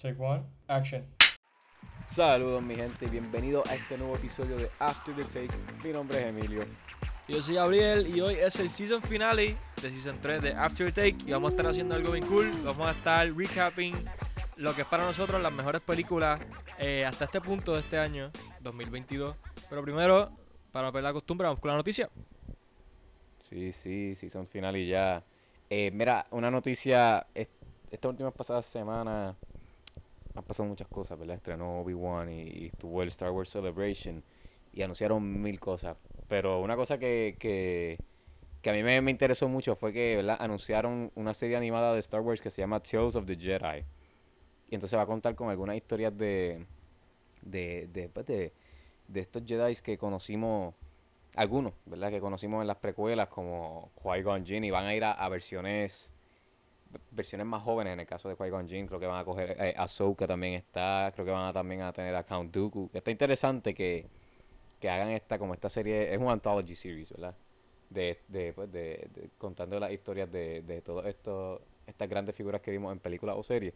Take one, action. Saludos mi gente y bienvenidos a este nuevo episodio de After the Take. Mi nombre es Emilio. Yo soy Gabriel y hoy es el season finale de season 3 de After the Take y vamos a estar haciendo algo bien cool. Vamos a estar recapping lo que es para nosotros las mejores películas eh, hasta este punto de este año, 2022. Pero primero, para no perder la costumbre, vamos con la noticia. Sí, sí, season final y ya. Eh, mira, una noticia, est- estas últimas pasadas semanas han pasado muchas cosas, ¿verdad? Estrenó Obi-Wan y, estuvo el Star Wars Celebration y anunciaron mil cosas. Pero una cosa que, que, que a mí me, me interesó mucho fue que. Anunciaron una serie animada de Star Wars que se llama Tales of the Jedi. Y entonces va a contar con algunas historias de, de, de, pues, de, estos Jedi que conocimos algunos, ¿verdad? Que conocimos en las precuelas como Qui-Gon Jinn y van a ir a versiones versiones más jóvenes en el caso de Qui-Gon Jinn, creo que van a coger eh, Ahsoka también está, creo que van a también a tener a Count Dooku. Está interesante que, que hagan esta como esta serie, es un anthology series, ¿verdad? De, de, pues, de, contando las historias de, de todas estas grandes figuras que vimos en películas o series,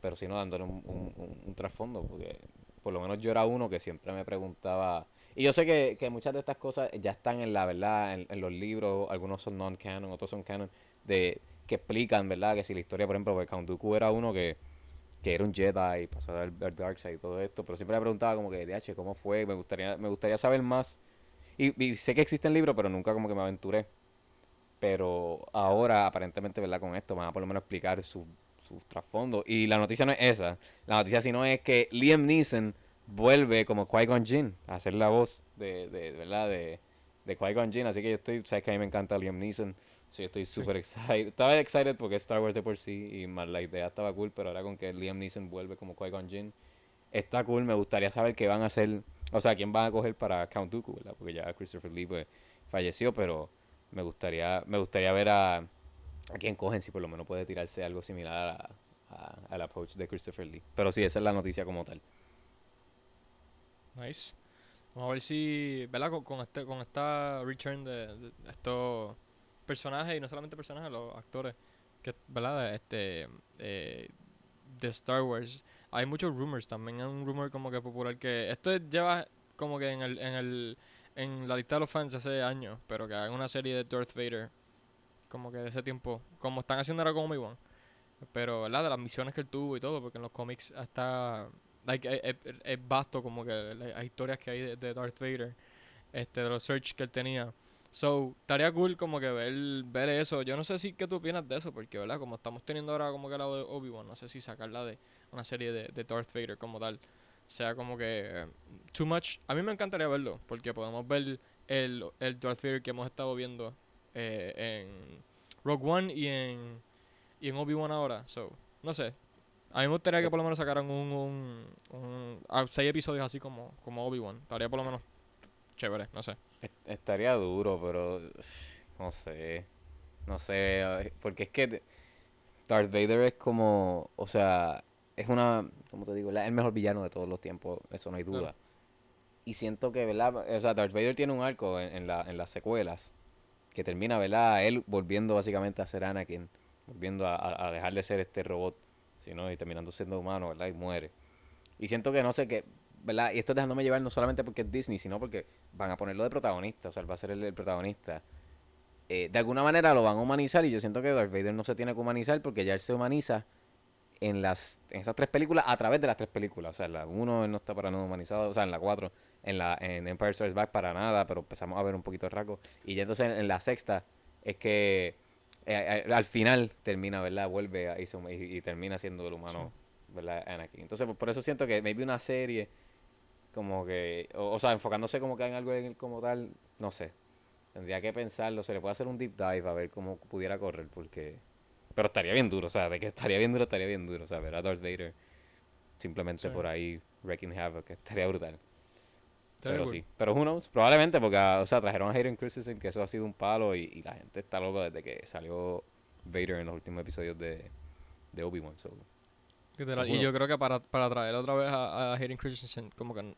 pero sino dándole un, un- un- un trasfondo, porque por lo menos yo era uno que siempre me preguntaba y yo sé que, que muchas de estas cosas ya están en la verdad, en, en los libros, algunos son non-canon, otros son canon, de que explican, ¿verdad? Que si la historia, por ejemplo, pues Count Dooku era uno que, que era un Jedi y pasó al, al Darkseid y todo esto, pero siempre me preguntaba como que, DH, ¿cómo fue? Me gustaría, me gustaría saber más. Y, sé que existen libros, pero nunca como que me aventuré. Pero ahora, aparentemente, ¿verdad? Con esto, me van a por lo menos explicar su, sus trasfondos. Y la noticia no es esa. La noticia sino es que Liam Neeson vuelve como Qui-Gon Jinn a hacer la voz de, de ¿verdad? De, de Qui-Gon Jinn. Así que yo estoy, sabes que a mí me encanta Liam Neeson. Sí, estoy súper excited. Estaba excited porque es Star Wars de por sí y más la idea estaba cool, pero ahora con que Liam Neeson vuelve como Qui-Gon Jinn, está cool. Me gustaría saber qué van a hacer, o sea, quién van a coger para Count Dooku, ¿verdad? Porque ya Christopher Lee pues, falleció, pero me gustaría me gustaría ver a, a quién cogen, si por lo menos puede tirarse algo similar a, a- al approach de Christopher Lee. Pero sí, esa es la noticia como tal. Nice. Vamos a ver si, ¿verdad? Con, con este, con esta return de, de estos personajes y no solamente personajes, los actores, que, ¿verdad? Este, eh, de Star Wars. Hay muchos rumors también. Hay un rumor como que popular que esto lleva como que en el, en el, en la lista de los fans hace años, pero que hagan una serie de Darth Vader, como que de ese tiempo, como están haciendo ahora con Obi-Wan. Pero. De las misiones que él tuvo y todo, porque en los cómics hasta like, es, es- vasto como que la- las historias que hay de, de Darth Vader, este, de los search que él tenía. So, estaría cool como que ver, ver eso. Yo no sé si qué tú opinas de eso, porque verdad, como estamos teniendo ahora como que la de Obi-Wan, no sé si sacarla de una serie de, de Darth Vader como tal. Sea como que eh, too much. A mí me encantaría verlo, porque podemos ver el, el Darth Vader que hemos estado viendo eh, en Rogue One y en, y en Obi-Wan ahora. So, no sé. A mí me gustaría que por lo menos sacaran un, un, un- seis episodios así como, como Obi-Wan. Estaría por lo menos chévere, no sé. Est- Estaría duro, pero no sé. No sé, porque es que Darth Vader es como, o sea, es una, como te digo, el mejor villano de todos los tiempos, eso no hay duda. Y siento que, ¿verdad? O sea, Darth Vader tiene un arco en, en la, en las secuelas que termina, ¿verdad? Él volviendo básicamente a ser Anakin, volviendo a, a- a dejar de ser este robot, sino y terminando siendo humano, ¿verdad? Y muere. Y siento que no sé qué, ¿verdad? Y esto dejándome llevar no solamente porque es Disney, sino porque van a ponerlo de protagonista, o sea, él va a ser el, el protagonista. Eh, de alguna manera lo van a humanizar y yo siento que Darth Vader no se tiene que humanizar porque ya él se humaniza en las en esas tres películas a través de las tres películas. O sea, en la 1 él no está para nada humanizado, o sea, en la 4, en la en Empire Strikes Back para nada, pero empezamos a ver un poquito de rasgo. Y ya entonces en, en la sexta es que eh, eh, al final termina, ¿verdad? Vuelve a, y, y- termina siendo el humano, ¿verdad? Anakin. Entonces, por, por eso siento que maybe una serie como que, o, o sea, enfocándose como que en algo en- como tal, no sé. Tendría que pensarlo, se le puede hacer un deep dive a ver cómo pudiera correr, porque... Pero estaría bien duro, o sea, de que estaría bien duro, estaría bien duro, o sea, ver a Darth Vader simplemente Sí. por ahí wrecking havoc, estaría brutal. Estaría Pero cool. sí, pero who knows, probablemente porque, ah, o sea, trajeron a Hayden Christensen, que eso ha sido un palo, y, y la gente está loca desde que salió Vader en los últimos episodios de, de Obi-Wan, so... Literal, Y yo creo que para, para traer otra vez a, a Hayden Christensen, como que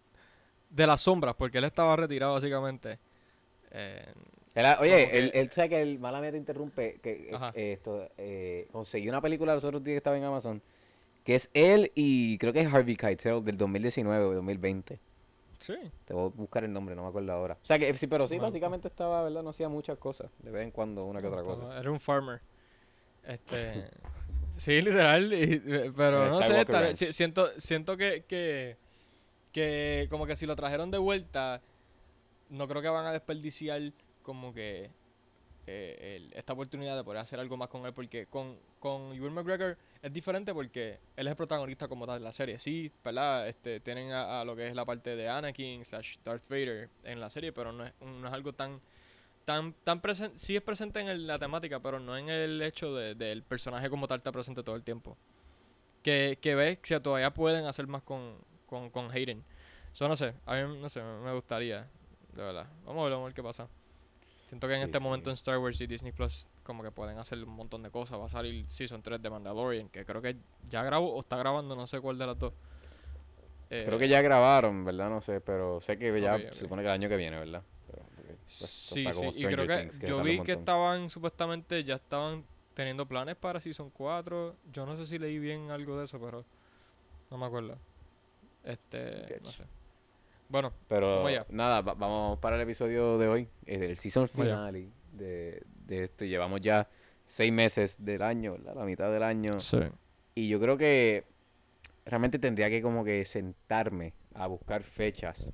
de las sombras, porque él estaba retirado básicamente. eh, oye, que- él, él sabe que el mala mía te interrumpe, que eh, eh, esto, eh, conseguí una película los otros días que estaba en Amazon Que es él y creo que es Harvey Keitel del 2019 o 2020. Sí. Te voy a buscar el nombre, no me acuerdo ahora. O sea que sí, pero sí, Bueno, básicamente estaba, ¿verdad? No hacía muchas cosas. De vez en cuando una que otra cosa. Era un farmer. Este. sí, literal. y- eh, pero no sé, tal- siento, siento que, que. que como que si lo trajeron de vuelta. No creo que van a desperdiciar como que. eh, el- esta oportunidad de poder hacer algo más con él. Porque con, con Ewan McGregor es diferente porque él es el protagonista como tal de la serie. Sí, ¿verdad? Este, tienen a, a lo que es la parte de Anakin slash Darth Vader en la serie, pero no es, no es algo tan tan, tan presente, sí es presente en el- la temática, pero no en el hecho de- del personaje como tal está presente todo el tiempo. Que, que ves que todavía pueden hacer más con, con, con Hayden. Eso no sé, a mí no sé, me gustaría, de verdad. Vamos a ver, vamos a ver qué pasa. Siento que en Sí, este sí. momento en Star Wars y Disney Plus como que pueden hacer un montón de cosas. Va a salir Season 3 de Mandalorian, que creo que ya grabó o está grabando, no sé cuál de las dos. Eh, Creo que ya grabaron, ¿verdad? No sé, pero sé que ya se supone que el año que viene, ¿verdad? Pues, Sí, sí, y creo que yo vi que estaban supuestamente ya estaban teniendo planes para Season 4. Yo no sé si leí bien algo de eso, pero no me acuerdo. Este, no sé. Bueno, Pero Vamos allá. nada, va- vamos para el episodio de hoy, el season finale de, de esto. Llevamos ya seis meses del año, ¿verdad? La mitad del año. sí. Y yo creo que realmente tendría que como que sentarme a buscar fechas,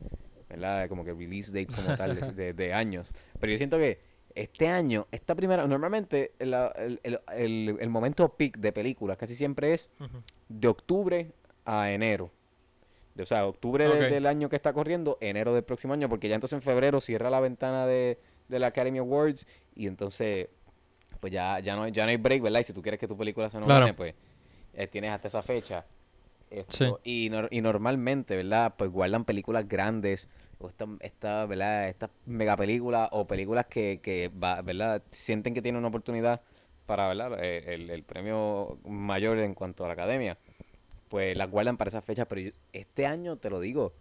¿verdad? Como que release date como tal de, de- de años. Pero yo siento que este año, esta primera, normalmente el, el- el- el- el momento peak de películas casi siempre es de octubre a enero. De- o sea, octubre de- Ok. del año que está corriendo, enero del próximo año, porque ya entonces en febrero cierra la ventana de, de la Academy Awards y entonces pues ya, ya, no, hay- ya no hay break, ¿verdad? Y si tú quieres que tu película se Claro. nomine, pues eh, tienes hasta esa fecha. Esto, y, nor- y normalmente, ¿verdad? Pues guardan películas grandes o esta, esta, ¿verdad? Estas mega películas o películas que, que va- ¿verdad? Sienten que tienen una oportunidad para, ¿verdad? Eh, El, el premio mayor en cuanto a la academia pues las guardan para esa fecha, pero yo- este año, te lo digo,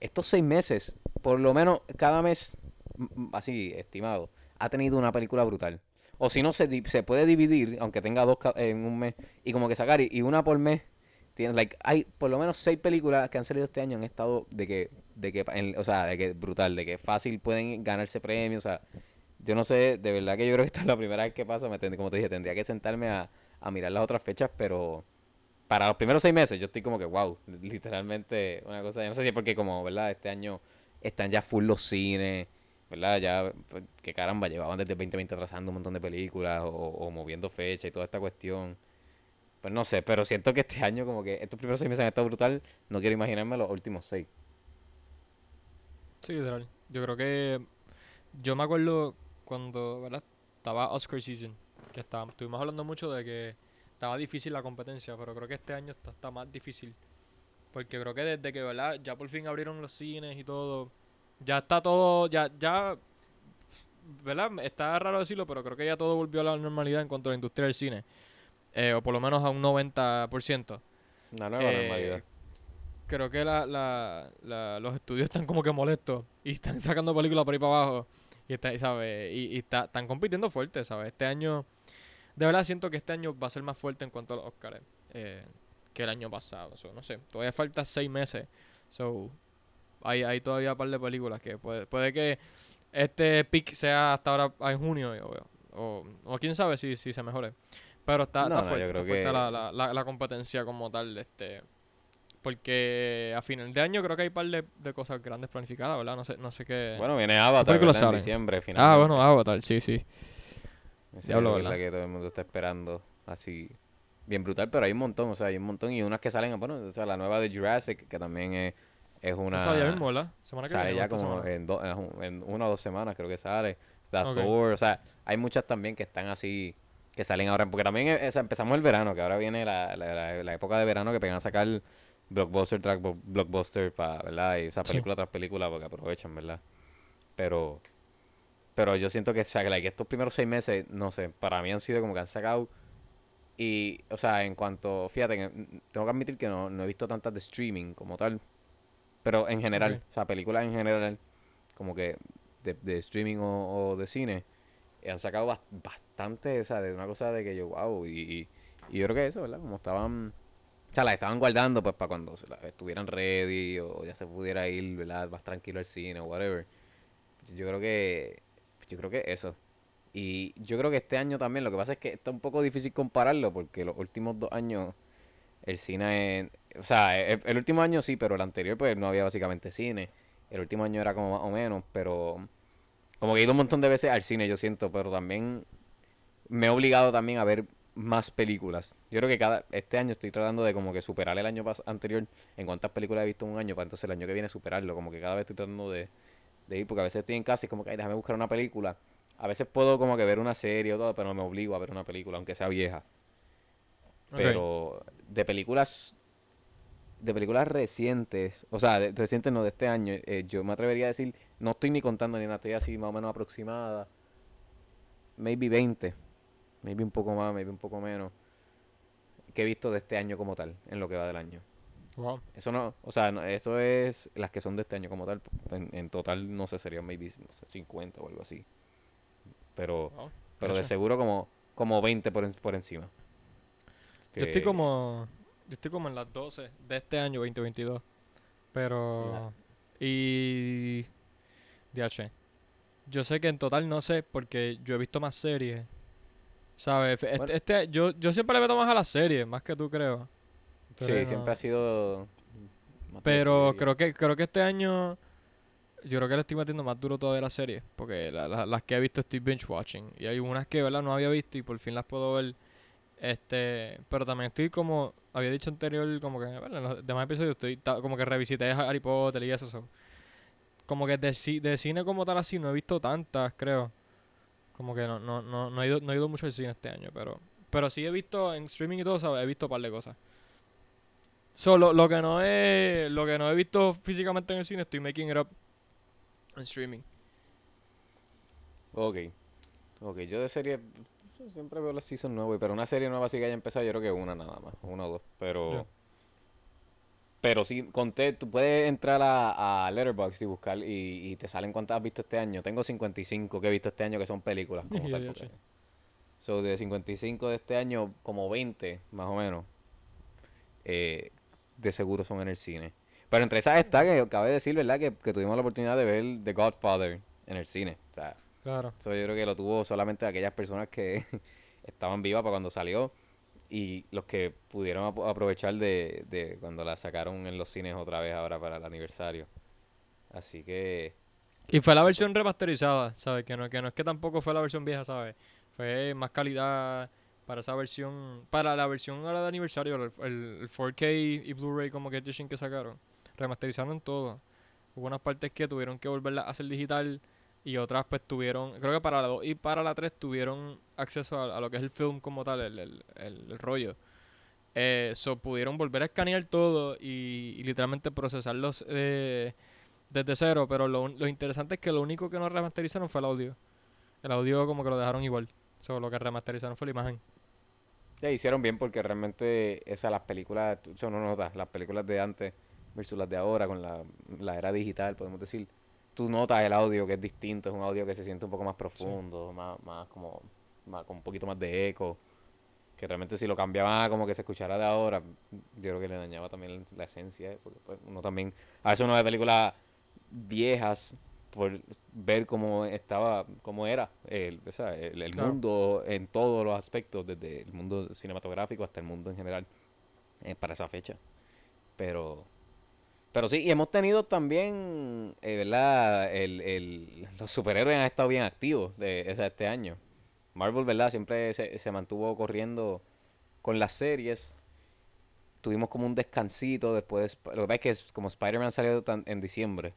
estos seis meses, por lo menos cada mes, así estimado, ha tenido una película brutal. O si no, se, se puede dividir, aunque tenga dos en un mes, y como que sacar, y, y una por mes, tiene, like, hay por lo menos seis películas que han salido este año en estado de que, de que, o sea, de que brutal, de que fácil pueden ganarse premios, o sea, yo no sé, de verdad que yo creo que esta es la primera vez que pasa, me como te dije, tendría que sentarme a, a mirar las otras fechas, pero para los primeros seis meses yo estoy como que, wow, literalmente una cosa, yo no sé si es porque como, ¿verdad? Este año están ya full los cines, ¿verdad? Ya, pues, que caramba, llevaban desde 2020 atrasando un montón de películas o, o moviendo fecha y toda esta cuestión. Pues no sé, pero siento que este año como que estos primeros seis meses han estado brutal, no quiero imaginarme los últimos seis. Sí, literal. Yo creo que. Yo me acuerdo cuando, ¿verdad? Estaba Oscar season. Que estaba, estuvimos hablando mucho de que estaba difícil la competencia, pero creo que este año está, está más difícil. Porque creo que desde que, ¿verdad? Ya por fin abrieron los cines y todo. Ya está todo. Ya, ya. ¿Verdad? Está raro decirlo, pero creo que ya todo volvió a la normalidad en cuanto a la industria del cine. Eh, o por lo menos a un 90%. Una nueva Eh, normalidad. creo que la, la, la- los estudios están como que molestos y están sacando películas por ahí para abajo y, está, ¿sabes? y, y está- están compitiendo fuerte, ¿sabes? Este año, de verdad siento que este año va a ser más fuerte en cuanto a los Oscars eh, que el año pasado. So, no sé, todavía falta seis meses. So, hay, hay todavía un par de películas que puede, puede que este pick sea hasta ahora en junio o, o, o quién sabe si, si se mejore. Pero está, No, está no, fuerte, yo creo está fuerte que- la, la, la, competencia como tal. Este, porque a final de año creo que hay un par de, de cosas grandes planificadas, ¿verdad? No sé, no sé qué. Bueno, viene Avatar. En diciembre, ah, finalmente. bueno, Avatar, sí, sí. Es la ¿verdad? que todo el mundo está esperando. Así, bien brutal, pero hay un montón, o sea, hay un montón. Y unas que salen, bueno, o sea, la nueva de Jurassic, que también es, es una... Sale ya mismo, ¿verdad? Semana que sale viene. ya como en, do- en un- en una o dos semanas, creo que sale. The Ok. Thor, o sea, hay muchas también que están así, que salen ahora, porque también eh, o sea, empezamos el verano, que ahora viene la, la, la- la época de verano que pegan a sacar blockbuster tras bo- blockbuster, para, ¿verdad? Y, o sea, Sí. película tras película, porque aprovechan, ¿verdad? Pero, pero yo siento que, o sea, que, like, estos primeros seis meses, no sé, para mí han sido como que han sacado. Y, o sea, en cuanto, fíjate, tengo que admitir que no, no he visto tantas de streaming como tal. Pero en general, o sea, películas en general, como que de, de streaming o, o de cine, han sacado bas- bastante, o sea, de una cosa de que yo, wow, y, y, yo creo que eso, ¿verdad? Como estaban sea, las estaban guardando pues para cuando se estuvieran ready o ya se pudiera ir, ¿verdad? Más tranquilo al cine o whatever. Yo creo que, yo creo que eso. Y yo creo que este año también, lo que pasa es que está un poco difícil compararlo porque los últimos dos años el cine, o sea, el, el último año sí, pero el anterior pues no había básicamente cine. El último año era como más o menos, pero como que he ido un montón de veces al cine, yo siento, pero también me he obligado también a ver más películas. Yo creo que cada este año estoy tratando de como que superar el año anterior en cuántas películas he visto en un año, para entonces el año que viene superarlo. Como que cada vez estoy tratando de, de ir, porque a veces estoy en casa y como que "Ay, déjame buscar una película. A veces puedo como que ver una serie o todo, pero no me obligo a ver una película, aunque sea vieja. Pero de películas de películas recientes, o sea, de, recientes no de este año, eh, yo me atrevería a decir, no estoy ni contando ni nada, estoy así más o menos aproximada. Maybe 20, maybe un poco más, maybe un poco menos, que he visto de este año como tal, en lo que va del año. Wow. Eso no, o sea, no, eso es las que son de este año como tal, en, en total no sé, serían maybe no sé, 50 o algo así. Pero, wow. pero de seguro como, como 20 por, en- por encima. Yo estoy como. Yo estoy como en las 12 de este año 2022. Pero. Y. DH. Yo sé que en total no sé porque yo he visto más series. ¿Sabes? Este, Bueno. este- yo, yo siempre le meto más a las series, más que tú creo. Sí, siempre ha sido. Pero creo que, creo que este año. Yo creo que le estoy metiendo más duro todavía a las series. Porque la- la- las que he visto estoy binge watching. Y hay unas que, ¿verdad? No había visto y por fin las puedo ver. Este. Pero también estoy como. Había dicho anterior, como que. En los demás episodios estoy. Como que revisité Harry Potter y eso. so. Como que de, de cine como tal así no he visto tantas, creo. Como que no, no, no, no he ido, no he ido mucho al cine este año, pero. Pero sí he visto en streaming y todo, ¿sabes? He visto un par de cosas. Solo lo que no he. Lo que no he visto físicamente en el cine, estoy making it up en streaming. Ok. Ok, yo de serie. Pues, Siempre veo las season nuevas, pero una serie nueva sí que haya empezado, yo creo que una nada más. Una o dos. Pero. Pero sí, conté, tú puedes entrar a, a Letterboxd y buscar y, y te salen cuántas has visto este año. Tengo 55 que he visto este año que son películas como tal. Sí. So, de 55 de este año, como 20, más o menos, eh, de seguro son en el cine. Pero entre esas está que cabe decir, ¿verdad? Que, que tuvimos la oportunidad de ver The Godfather en el cine. O sea, Claro. eso yo creo que lo tuvo solamente aquellas personas que estaban vivas para cuando salió y los que pudieron ap- aprovechar de, de cuando la sacaron en los cines otra vez ahora para el aniversario. Así que, Y fue la versión remasterizada, ¿sabes? Que no, que no es que tampoco fue la versión vieja, ¿sabes? Fue más calidad para esa versión. Para la versión ahora de aniversario, el, el- el 4K y Blu-ray como que edition que sacaron. Remasterizaron todo. Hubo unas partes que tuvieron que volverla a hacer digital y otras pues tuvieron, creo que para la 2 y para la 3 tuvieron acceso a, lo que es el film como tal, el, el, rollo. Eh, pudieron volver a escanear todo y, literalmente procesarlos eh, desde cero, pero lo, interesante es que lo único que no remasterizaron fue el audio. El audio como que lo dejaron igual. So, lo que remasterizaron fue la imagen. ya hicieron bien porque realmente esas las películas, eso no notas, las películas de antes versus las de ahora con la, la era digital, podemos decir. Tú notas el audio que es distinto, es un audio que se siente un poco más profundo, más, más como, más, con un poquito más de eco. Que realmente si lo cambiaban a como que se escuchara de ahora, yo creo que le dañaba también la esencia, eh, porque pues, uno también, a veces uno ve películas viejas por ver cómo estaba, cómo era el, o sea, el, el Claro. mundo en todos los aspectos, desde el mundo cinematográfico hasta el mundo en general, eh, para esa fecha. Pero, pero sí, y hemos tenido también, eh, ¿verdad? El, el- los superhéroes han estado bien activos de, este año. Marvel, ¿verdad? Siempre se, se mantuvo corriendo con las series. Tuvimos como un descansito después. de Lo que pasa es que como Spider-Man salió tan- en diciembre,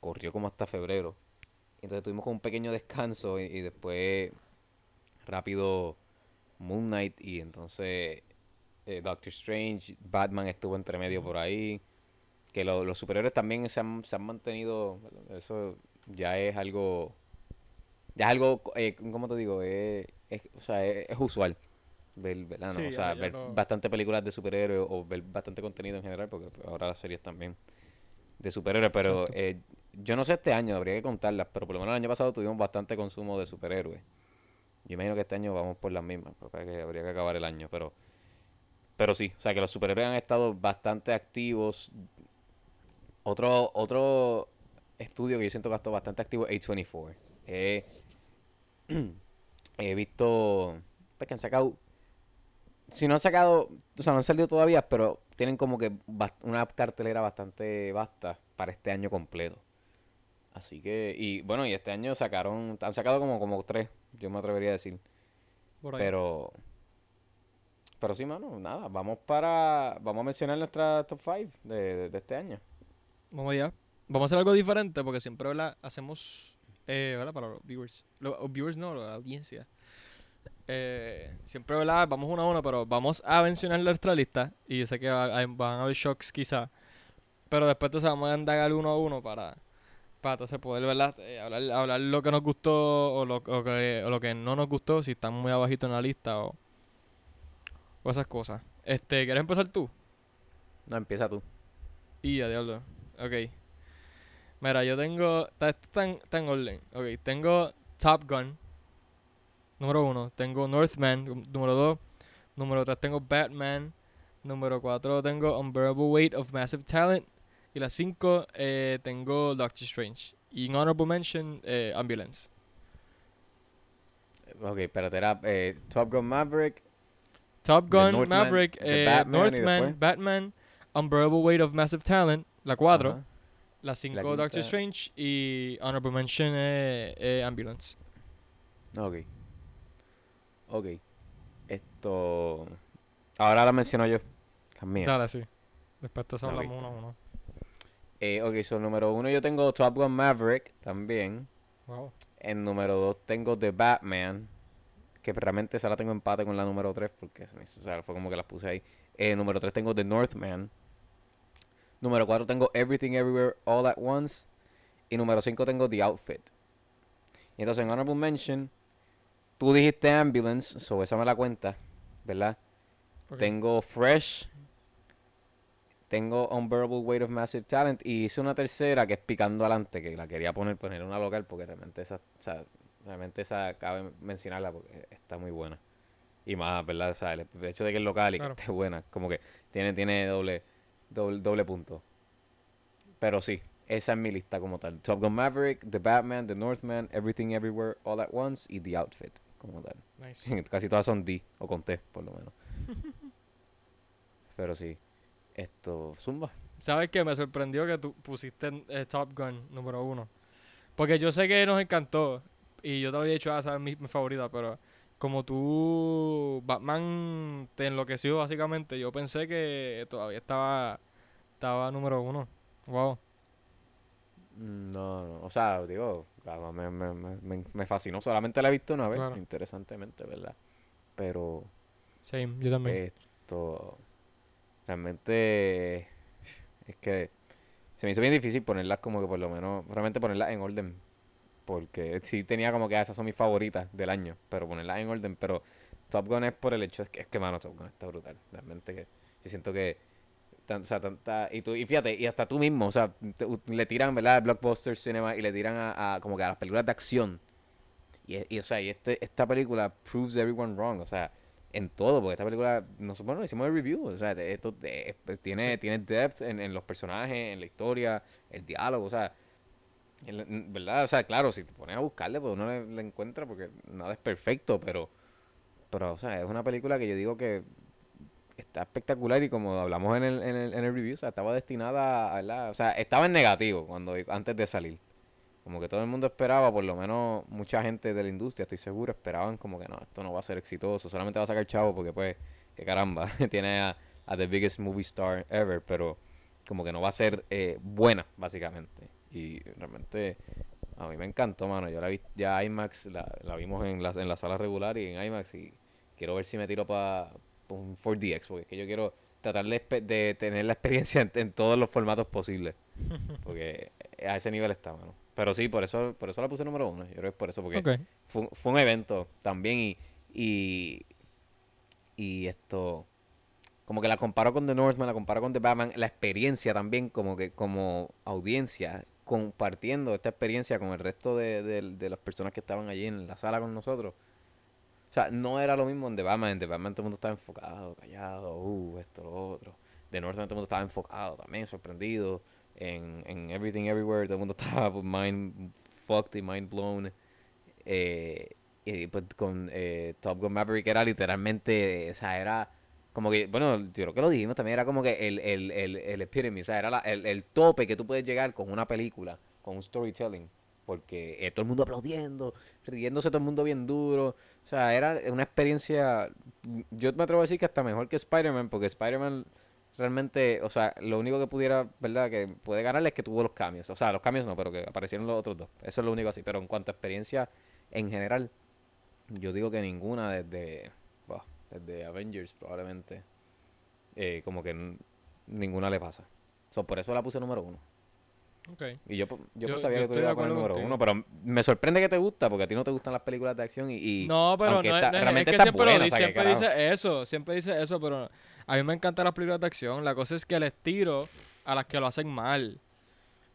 corrió como hasta febrero. Entonces tuvimos como un pequeño descanso y, y después rápido Moon Knight y entonces eh, Doctor Strange, Batman estuvo entre medio por ahí. Que lo- los superhéroes también se han, se han mantenido, eso ya es algo, ya es algo, eh, ¿cómo te digo? Es, es- o sea, es, es usual ver. ¿no? Sí, o sea, ver lo- bastante películas de superhéroes o ver bastante contenido en general, porque ahora las series también de superhéroes, pero eh, yo no sé este año, habría que contarlas, pero por lo menos el año pasado tuvimos bastante consumo de superhéroes. Yo imagino que este año vamos por las mismas, porque que habría que acabar el año, pero pero sí, o sea que los superhéroes han estado bastante activos. Otro, otro estudio que yo siento que ha estado bastante activo es A24. Eh, he visto pues, que han sacado si no han sacado, o sea, no han salido todavía, pero tienen como que una cartelera bastante vasta para este año completo. Así que, y bueno, y este año sacaron, han sacado como, como tres, yo me atrevería a decir. Por ahí. Pero, pero sí, mano, nada, vamos para, vamos a mencionar nuestra top 5 de, de- de este año. Vamos allá. Vamos a hacer algo diferente porque siempre ¿verdad? hacemos, eh, ¿verdad? Para los viewers. Los, los viewers no, la audiencia. Eh, siempre, ¿verdad? Vamos uno a uno, pero vamos a mencionar nuestra lista. Y yo sé que va- hay- van a haber shocks quizá. Pero después entonces vamos a indagar uno a uno para, para entonces poder, ¿verdad? Eh, hablar, hablar lo que nos gustó o lo, o que, o lo que no nos gustó, si están muy abajito en la lista o, o esas cosas. Este, ¿quieres empezar tú? No, empieza tú. Y a diablo. Ok. Mira, yo tengo. Está, está en, orden. Ok, tengo Top Gun. Número uno. Tengo Northman. um, Número dos. Número tres tengo Batman. Número cuatro tengo Unbearable Weight of Massive Talent. Y la cinco eh, tengo Doctor Strange. Y en Honorable Mention, eh, Ambulance. Ok, espérate, era eh, Top Gun Maverick, Top Gun, Maverick, eh, Batman, Northman. Batman, Unbearable Weight of Massive Talent. La cuatro. Ajá. La 5 quinta- Doctor Strange y Honorable Mention eh, eh, Ambulance. Ok. Ok. Esto. Ahora la menciono yo. Las mías. Dale, sí. Después te hablamos uno a uno. Eh, ok, so número uno yo tengo Top Gun Maverick también. Wow. En número dos tengo The Batman. Que realmente esa la tengo empate con la número 3 porque se me hizo- o sea, fue como que las puse ahí. Eh, número 3 tengo The Northman. Número 4 tengo Everything Everywhere All at Once. Y número 5 tengo The Outfit. Y entonces en Honorable Mention, tú dijiste Ambulance, so esa me la cuenta, ¿verdad? Tengo Fresh. Tengo Unbearable Weight of Massive Talent. Y hice una tercera que es Picando Adelante, que la quería poner, poner una local porque realmente esa, o sea, realmente esa cabe mencionarla porque está muy buena. Y más, ¿verdad? O sea, el el hecho de que es local y Claro. que esté buena, como que tiene, tiene doble, doble, doble punto. Pero sí, esa es mi lista como tal. Top Gun Maverick, The Batman, The Northman, Everything Everywhere All at Once y The Outfit como tal. Nice. Casi todas son D, o con T, por lo menos. Pero sí. Esto, Zumba. ¿Sabes qué? Me sorprendió que tú pusiste eh, Top Gun número uno. Porque yo sé que nos encantó. Y yo te había dicho, ah, esa es mi, mi favorita. Pero como tú, Batman te enloqueció básicamente. Yo pensé que todavía estaba, estaba número uno. Wow. Mm, No, no, o sea, digo, claro, me, me, me, me- fascinó. Solamente la he visto una vez, Claro. interesantemente, ¿verdad? Pero Same, yo también. esto, realmente, es que se me hizo bien difícil ponerlas como que por lo menos, realmente ponerlas en orden. Porque sí tenía como que ah, esas son mis favoritas del año, pero ponerlas en orden. Pero Top Gun es por el hecho, es que, es que mano, Top Gun está brutal. Realmente que yo siento que, tan- o sea, tanta, y, tú, y fíjate, y hasta tú mismo, o sea, te- le tiran, ¿verdad? Blockbuster Cinema y le tiran a, a como que a las películas de acción. Y, y, o sea, y este, esta película proves everyone wrong, o sea, en todo, porque esta película, nosotros bueno, hicimos el review, o sea, esto de- pues, tiene, Sí. tiene depth en, en los personajes, en la historia, el diálogo, o sea, ¿verdad? O sea, claro, si te pones a buscarle, pues uno le, le encuentra porque nada es perfecto, pero, pero, o sea, es una película que yo digo que está espectacular y como hablamos en el, en el, en el review, o sea, estaba destinada a, ¿verdad? O sea, estaba en negativo cuando antes de salir. Como que todo el mundo esperaba, por lo menos mucha gente de la industria, estoy seguro, esperaban como que no, esto no va a ser exitoso, solamente va a sacar chavo porque pues, que caramba, tiene a, a the biggest movie star ever, pero como que no va a ser eh, buena, básicamente. Y realmente a mí me encantó, mano. Yo la vi ya IMAX, la, la vimos en la, en la sala regular y en IMAX y quiero ver si me tiro para un 4DX, porque es que yo quiero tratar de, de tener la experiencia en, en todos los formatos posibles. Porque a ese nivel está, mano. Pero sí, por eso, por eso la puse número uno. Yo creo que es por eso, porque fue, un- fue un evento también y, y, y esto, como que la comparo con The Northman, la comparo con The Batman, la experiencia también como que como audiencia, compartiendo esta experiencia con el resto de, de- de las personas que estaban allí en la sala con nosotros, O sea, no era lo mismo en The Batman. En The Batman todo el mundo estaba enfocado, callado, uh, esto, lo otro. De Northman todo el mundo estaba enfocado también, sorprendido. En, en Everything Everywhere todo el mundo estaba pues, mind fucked y mind blown. Eh, y pues con eh, Top Gun Maverick era literalmente, o sea, era como que, bueno, yo creo que lo dijimos también, era como que el, el, el, el epitome, o sea, era la- el, el tope que tú puedes llegar con una película, con un storytelling. Porque todo el mundo aplaudiendo, riéndose todo el mundo bien duro. O sea, era una experiencia, yo me atrevo a decir que hasta mejor que Spider-Man, porque Spider-Man realmente, o sea, lo único que pudiera, ¿verdad? Que puede ganarle es que tuvo los cambios. O sea, los cambios no, pero que aparecieron los otros dos. Eso es lo único así. Pero en cuanto a experiencia en general, yo digo que ninguna desde, desde Avengers probablemente, eh, como que ninguna le pasa. So, por eso la puse número uno. Ok. Y yo, yo, Yo- pues sabía yo que tú ibas a poner número contigo. uno, pero me sorprende que te gusta, porque a ti no te gustan las películas de acción y, y No, pero no, está- no es- realmente es que está siempre, lo buena, di- o sea, que siempre dice eso, siempre dice eso, pero a mí me encantan las películas de acción. La cosa es que les tiro a las que lo hacen mal.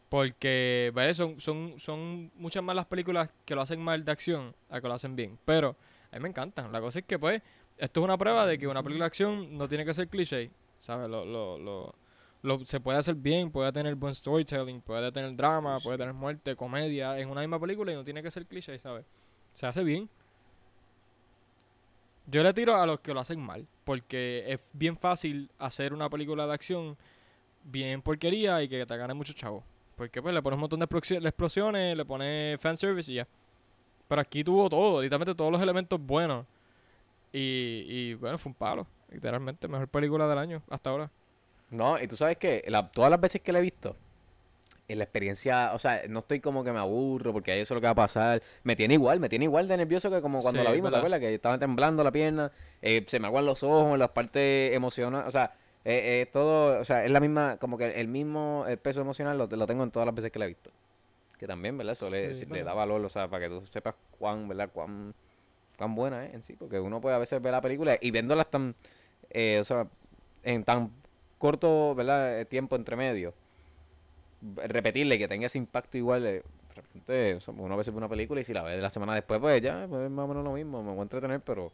Porque, ¿ves? Son, son, son muchas más las películas que lo hacen mal de acción a que lo hacen bien. Pero a mí me encantan. La cosa es que, pues, esto es una prueba de que una película de acción no tiene que ser cliché. ¿Sabes? Lo, lo, lo, lo- se puede hacer bien, puede tener buen storytelling, puede tener drama, puede tener muerte, comedia en una misma película y no tiene que ser cliché, ¿sabes? Se hace bien. Yo le tiro a los que lo hacen mal, porque es bien fácil hacer una película de acción bien porquería y que te gane mucho chavo. Porque pues le pones un montón de explosi- de explosiones, le pones fanservice y ya. Pero aquí tuvo todo, literalmente todos los elementos buenos. Y, y bueno, fue un palo. Literalmente, mejor película del año hasta ahora. No, y tú sabes que la- todas las veces que la he visto, en la experiencia, o sea, no estoy como que me aburro porque eso es lo que va a pasar. Me tiene igual, me tiene igual de nervioso que como cuando Sí, la vimos, ¿te acuerdas? Que estaba temblando la pierna, eh, se me aguan los ojos, las partes emocionales, o sea, eh, eh, todo, o sea, es la misma, como que el mismo el peso emocional lo, lo tengo en todas las veces que la he visto. Que también, ¿verdad? Eso le, Sí, le da valor, o sea, para que tú sepas cuán, ¿verdad? Cuán, cuán buena es en sí, porque uno puede a veces ver la película y viéndolas tan, eh, o sea, en tan corto, ¿verdad? eh, tiempo entre medio, repetirle que tenga ese impacto igual, eh, de repente, o sea, uno a veces ve una película y si la ve la semana después, pues ya, pues es más o menos lo mismo, me voy a entretener, pero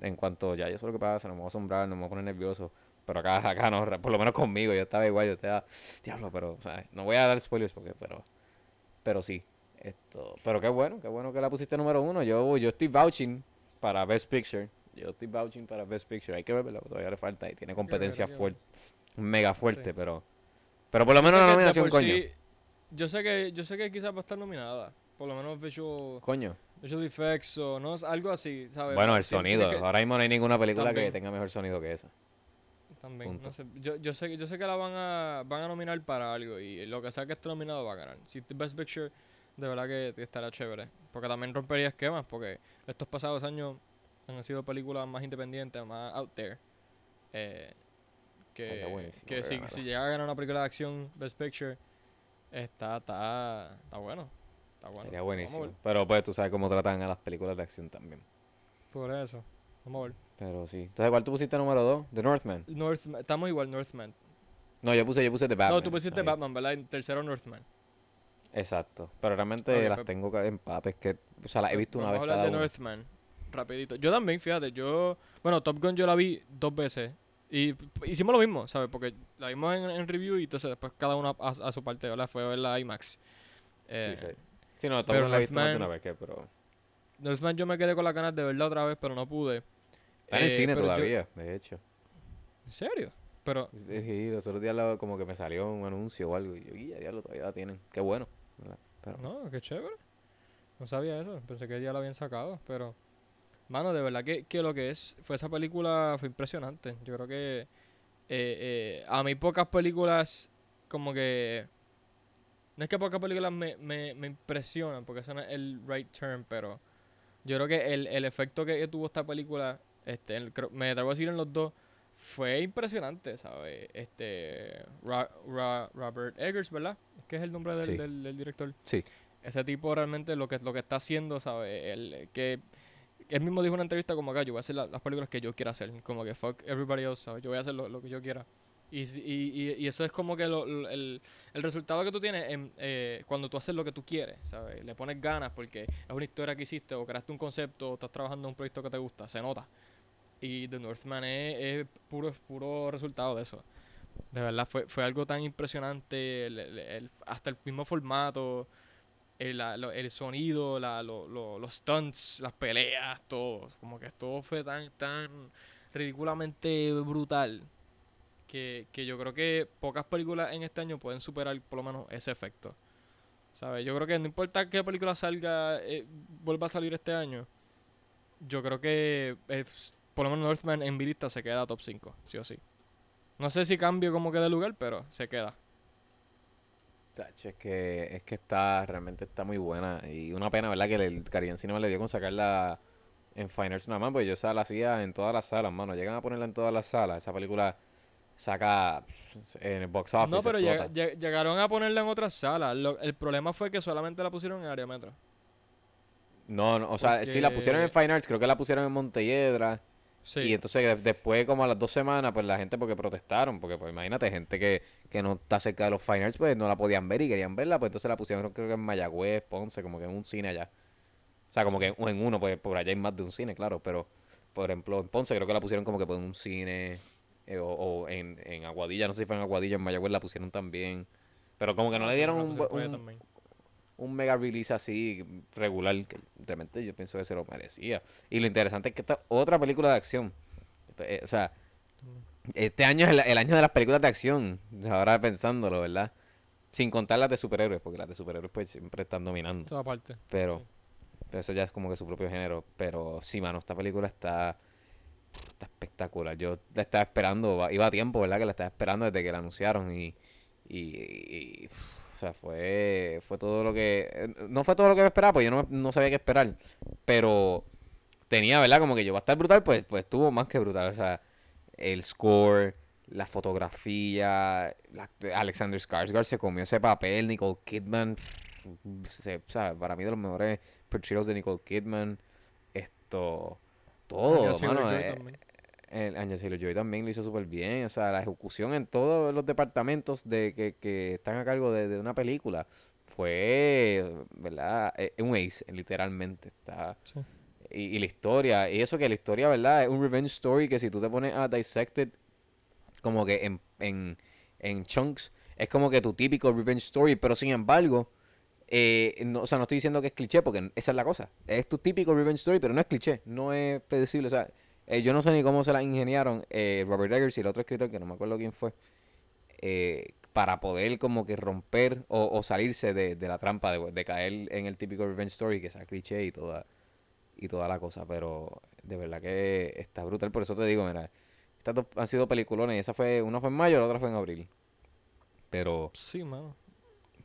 en cuanto ya yo sé lo que pasa, no me voy a asombrar, no me voy a poner nervioso, pero acá, acá no, por lo menos conmigo, yo estaba igual, yo estaba, diablo, pero, o sea, no voy a dar spoilers porque, pero, pero sí, esto, pero qué bueno, qué bueno que la pusiste número uno, yo, yo estoy vouching para Best Picture, yo estoy vouching para Best Picture, hay que verlo, todavía le falta y tiene competencia fuerte, mega fuerte, Sí. pero, pero por lo menos de nominación, coño, sí- yo sé que yo sé que quizás va a estar nominada. Por lo menos visual, coño. visual effects o no algo así, ¿sabes? Bueno, el sonido. que- Ahora mismo no hay ninguna película que tenga mejor sonido que esa. También, Punto. no sé. Yo, yo sé que yo sé que la van a van a nominar para algo y lo que sea que esté nominado va a ganar. Si es Best Picture, de verdad que, que estará chévere, porque también rompería esquemas porque estos pasados años han sido películas más independientes, más out there. Eh, que buenísimo que si, si llega a ganar una película de acción Best Picture está está está bueno. Está bueno. Sería ver. Pero pues tú sabes cómo tratan a las películas de acción también. Por eso. Vamos a ver. Pero sí. Entonces, ¿cuál tú pusiste número 2? The Northman. Northman, estamos igual Northman. No, yo puse, yo puse The Batman. no, tú pusiste ahí. Batman, ¿verdad? Tercero Northman. Exacto. Pero realmente las pues- tengo empates que, o sea, las he Pues visto una vamos vez a hablar de. Northman, rapidito. Yo también, fíjate, yo... Bueno, Top Gun yo la vi dos veces. Y hicimos lo mismo, ¿sabes? Porque la vimos en, en review y entonces después cada uno a, a su parte, ¿verdad? Fue a ver la IMAX. Eh, Sí, sí. Sí, no, pero también la he visto más de una vez que, pero... Northman yo me quedé con las ganas de verla otra vez, pero no pude. Está en el Eh, cine yo- todavía, de hecho. ¿En serio? Pero Sí, los otros días como que me salió un anuncio o algo y yo, ya, diablo, todavía la tienen. Qué bueno. No, qué chévere. No sabía eso. Pensé que ya la habían sacado. Pero, mano, de verdad que, que lo que es, fue esa película fue impresionante. Yo creo que eh, eh, a mí pocas películas como que... No es que pocas películas me, me, me impresionan, porque ese no es el right term, pero yo creo que el, el efecto que, tuvo esta película, este, el- me atrevo a decir en los dos, fue impresionante, ¿sabes? Este, Ra- Ra- Robert Eggers, ¿verdad? Es que es el nombre del, Sí. del- del director. Sí. Ese tipo realmente lo que, lo que está haciendo, ¿sabes? El, que él mismo dijo en una entrevista como acá, yo voy a hacer la- las películas que yo quiera hacer, como que fuck everybody else, ¿sabes? Yo voy a hacer lo, lo que yo quiera. Y, y, y, y eso es como que lo- lo- el, el resultado que tú tienes en, eh, cuando tú haces lo que tú quieres, ¿sabes? Le pones ganas porque es una historia que hiciste o creaste un concepto o estás trabajando en un proyecto que te gusta, se nota. Y The Northman es, es puro, puro resultado de eso. De verdad, fue, fue algo tan impresionante, el- el- hasta el mismo formato, el, sonido, la, lo- lo- los stunts, las peleas, todo. Como que todo fue tan, tan ridículamente brutal que, que yo creo que pocas películas en este año pueden superar por lo menos ese efecto. ¿Sabes? Yo creo que no importa qué película salga, eh, vuelva a salir este año, yo creo que por lo menos Northman en mi lista se queda top 5, sí o sí. No sé si cambio como que de lugar, pero se queda. Es que, es que está, realmente está muy buena. Y una pena, ¿verdad? Que el Caribbean Cinema le dio con sacarla en Fine Arts nada más, pues yo esa la hacía en todas las salas, mano. Llegan a ponerla en todas las salas. Esa película saca en el box office. No, pero lleg- llegaron a ponerla en otras salas. Lo- el problema fue que solamente la pusieron en área metro. No, no, o sea, sí la pusieron en Porque- Fine Arts, creo que la pusieron en Montelledra. Sí. Y entonces de- después, como a las dos semanas, pues la gente porque protestaron, porque pues imagínate, gente que, que no está cerca de los Fine Arts, pues no la podían ver y querían verla, pues entonces la pusieron creo que en Mayagüez, Ponce, como que en un cine allá. O sea, como que en, en uno, pues por allá hay más de un cine, claro, pero por ejemplo en Ponce creo que la pusieron como que por un cine, eh, o, o en, en Aguadilla, no sé si fue en Aguadilla, en Mayagüez la pusieron también. Pero como que no le dieron un, un-. Un mega release así regular, que realmente yo pienso que se lo merecía. Y lo interesante es que esta es otra película de acción. Esto, eh, o sea, este año es el, el año de las películas de acción, ahora pensándolo, ¿verdad? Sin contar las de superhéroes, porque las de superhéroes pues siempre están dominando. Eso aparte. Pero, sí. pero eso ya es como que su propio género. Pero sí, mano, esta película está, está espectacular. Yo la estaba esperando, iba a tiempo, ¿verdad? Que la estaba esperando desde que la anunciaron y, y, sea, fue, fue todo lo que, eh, no fue todo lo que me esperaba, pues yo no, no sabía qué esperar, pero tenía, ¿verdad? Como que yo va a estar brutal, pues, pues estuvo más que brutal, o sea, el score, la fotografía, la- Alexander Skarsgård se comió ese papel, Nicole Kidman, se- o sea, para mí de los mejores portrayals de Nicole Kidman, esto, todo, mano, eh. El Anya Taylor-Joy también lo hizo súper bien. O sea, la ejecución en todos los departamentos de que, que están a cargo de, de una película fue, ¿verdad? Eh, un ace, literalmente. Está, Sí. y, y la historia, y eso que la historia, ¿verdad? Es un revenge story que si tú te pones a dissected como que en, en, en chunks, es como que tu típico revenge story, pero sin embargo, eh, no, o sea, no estoy diciendo que es cliché, porque esa es la cosa. Es tu típico revenge story, pero no es cliché, no es predecible. O sea, eh, yo no sé ni cómo se la ingeniaron eh, Robert Eggers y el otro escritor, que no me acuerdo quién fue, eh, para poder como que romper o, o salirse de, de la trampa de, de caer en el típico revenge story, que sea cliché y toda, y toda la cosa. Pero de verdad que está brutal. Por eso te digo, mira, estas dos han sido peliculones. Esa fue, una fue en mayo, la otra fue en abril. Pero Sí, mano.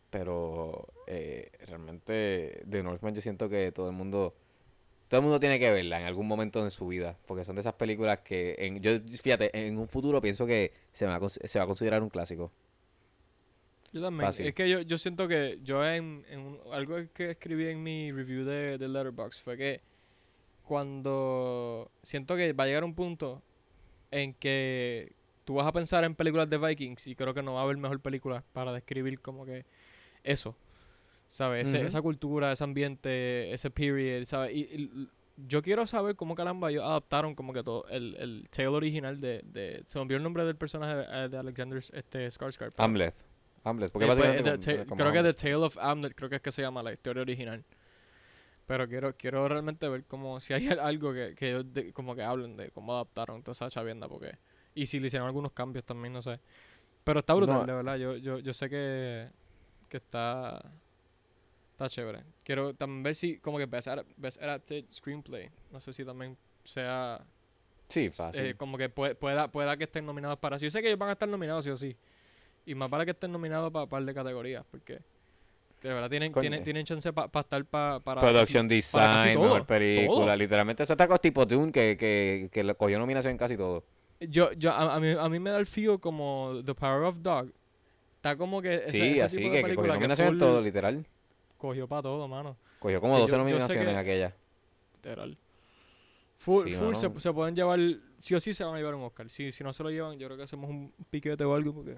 pero eh, realmente de Northman yo siento que todo el mundo todo el mundo tiene que verla en algún momento de su vida porque son de esas películas que en, yo fíjate en un futuro pienso que se va a, cons- se va a considerar un clásico Yo también. Fácil. Es que yo, yo siento que yo en, en un- algo que escribí en mi review de, de Letterboxd fue que cuando siento que va a llegar un punto en que tú vas a pensar en películas de Vikings y creo que no va a haber mejor película para describir como que eso. ¿Sabes? Ese- Ujú. Esa cultura, ese ambiente, ese period, ¿sabes? Y, y yo quiero saber cómo caramba ellos adaptaron como que todo el, el tale original de, de... Se me olvidó el nombre del personaje de, de Alexander este, Skarsgård. Hamlet Hamlet porque eh, pues, como- creo que. The Tale of Hamlet creo que es que se llama la historia original. Pero quiero quiero realmente ver como si hay algo que, que ellos de- como que hablen de cómo adaptaron toda esa chavienda porque y si le hicieron algunos cambios también no sé. Pero está brutal, No. de verdad. Yo yo yo sé que que está está chévere. Quiero también ver si como que best, Adap- best adapted screenplay, no sé si también sea sí fácil eh, como que pue- pueda, pueda que estén nominados para eso. Yo sé que ellos van a estar nominados sí o sí. Y más para que estén nominados para un par de categorías. Porque de verdad tienen, tienen, tienen chance para estar pa- para... Production casi- para design todo, mejor película todo. literalmente eso está con tipo Dune que, que, que cogió nominación en casi todo Yo, yo, a, a mí, a mí me da el feel como The Power of Dog. Está como que ese, sí ese así tipo de que, que cogió que nominación en todo literal cogió para todo, mano. cogió como Que 12 yo- yo sé nominaciones que- en aquella Literal. Full, Sí, full se, pueden llevar sí o sí se van a llevar un Oscar. Si, si no se lo llevan, yo creo que hacemos un piquete o algo porque...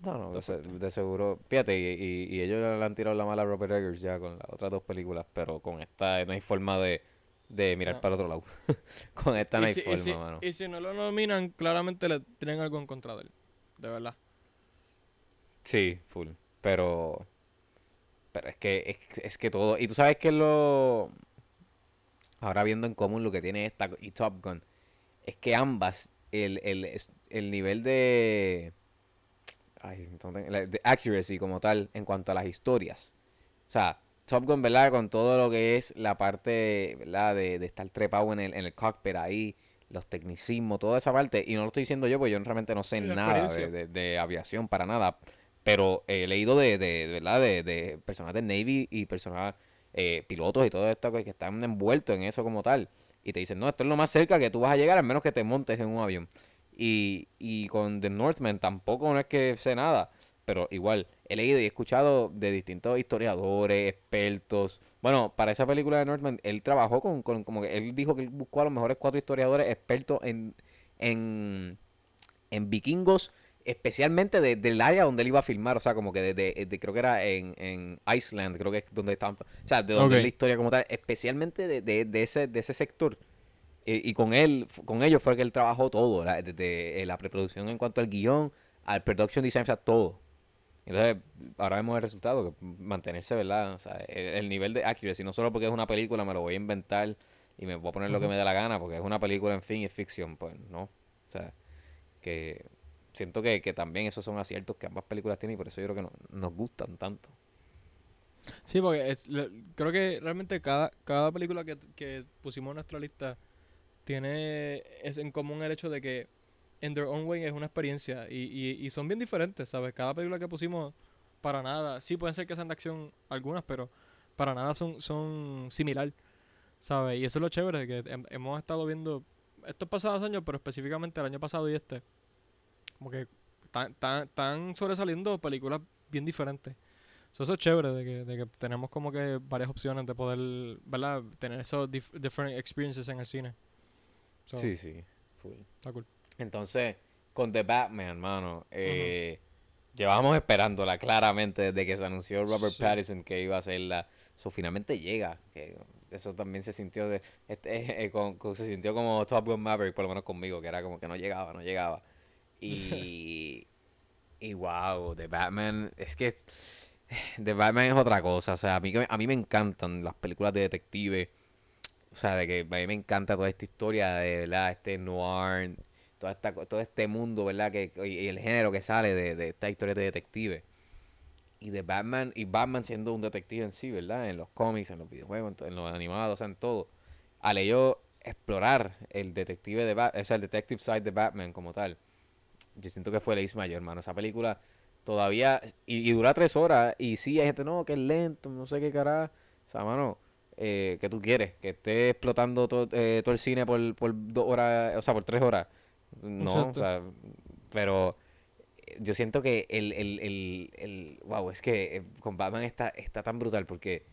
No, no, de, se- de seguro. Fíjate, y, y- y ellos le han tirado la mala a Robert Eggers ya con las otras dos películas, pero con esta no hay forma de, de mirar No. para el otro lado. con esta no hay si, y, forma, si, mano. y si no lo nominan, claramente le tienen algo en contra de él. De verdad. Sí, full. Pero. Pero es que, es, es que todo. Y tú sabes que lo. Ahora viendo en común lo que tiene esta y Top Gun. Es que ambas. El, el, el nivel de. Ay, la- de accuracy como tal. En cuanto a las historias. O sea, Top Gun, ¿verdad? Con todo lo que es la parte, ¿verdad? De, de estar trepado en el, en el cockpit ahí. Los tecnicismos, toda esa parte. Y no lo estoy diciendo yo, porque yo realmente no sé nada de- de aviación para nada. Pero he leído de, de, de ¿verdad? De, de personas del Navy y personas, eh, pilotos y todo esto que están envueltos en eso como tal. Y te dicen, no, esto es lo más cerca que tú vas a llegar, al menos que te montes en un avión. Y, y con The Northman tampoco no es que sé nada. Pero igual, he leído y he escuchado de distintos historiadores, expertos. Bueno, para esa película de Northman, él trabajó con, con como que él dijo que él buscó a los mejores cuatro historiadores expertos en, en, en vikingos, especialmente de- del área donde él iba a filmar, o sea, como que de, de- de- creo que era en, en Iceland, creo que es donde estaban, o sea, de donde es la historia como tal, especialmente de, de- de ese, de ese sector. Y, y con él, con ellos fue que él trabajó todo, la- desde eh, la preproducción en cuanto al guion, al production design, o sea, todo. Entonces, ahora vemos el resultado, que mantenerse, ¿verdad? O sea, el, el nivel de accuracy, no solo porque es una película, me lo voy a inventar y me voy a poner lo que me dé la gana, porque es una película, en fin, y es ficción, pues no. O sea, que siento que, que también esos son aciertos que ambas películas tienen y por eso yo creo que no- nos gustan tanto. Sí, porque creo que realmente cada, cada película que, que pusimos en nuestra lista tiene es en común el hecho de que in their own way es una experiencia y, y, y son bien diferentes, ¿sabes? Cada película que pusimos para nada, sí pueden ser que sean de acción algunas, pero para nada son, son similar, ¿sabes? Y eso es lo chévere, que hem- hemos estado viendo estos pasados años, pero específicamente el año pasado y este, como que están, sobresaliendo películas bien diferentes. So, eso es chévere, de que, de que tenemos como que varias opciones de poder, ¿verdad? Tener esos dif- different experiences en el cine. So, Sí, sí, full. Está cool. Entonces, con The Batman, mano, eh, llevábamos esperándola claramente desde que se anunció Robert Sí. Pattinson que iba a hacerla. Eso finalmente llega. Que eso también se sintió de, este, eh, con- con- se sintió como Top Gun Maverick, por lo menos conmigo, que era como que no llegaba, no llegaba. Y, y wow, The Batman, es que The Batman es otra cosa. O sea, a mí, a mí me encantan las películas de detective. O sea, de que a mí me encanta toda esta historia de, ¿verdad? Este noir, toda esta, todo este mundo, ¿verdad? Que, y el género que sale de, de esta historia de detective. Y de Batman, y Batman siendo un detective en sí, ¿verdad? En los cómics, en los videojuegos, en, los animados, o sea, en todo. Al ellos explorar el detective de Bat- o sea, el detective side de Batman como tal, yo siento que fue el ace mayor, hermano. Esa película todavía, y, y dura tres horas, y sí, hay gente, no, que es lento, no sé qué cara. O sea, mano, eh, ¿qué tú quieres? Que esté explotando todo, eh, todo el cine por, por dos horas, o sea, por tres horas. No, o sea, pero eh, yo siento que el, el, el, el wow, es que eh, con Batman está, está tan brutal porque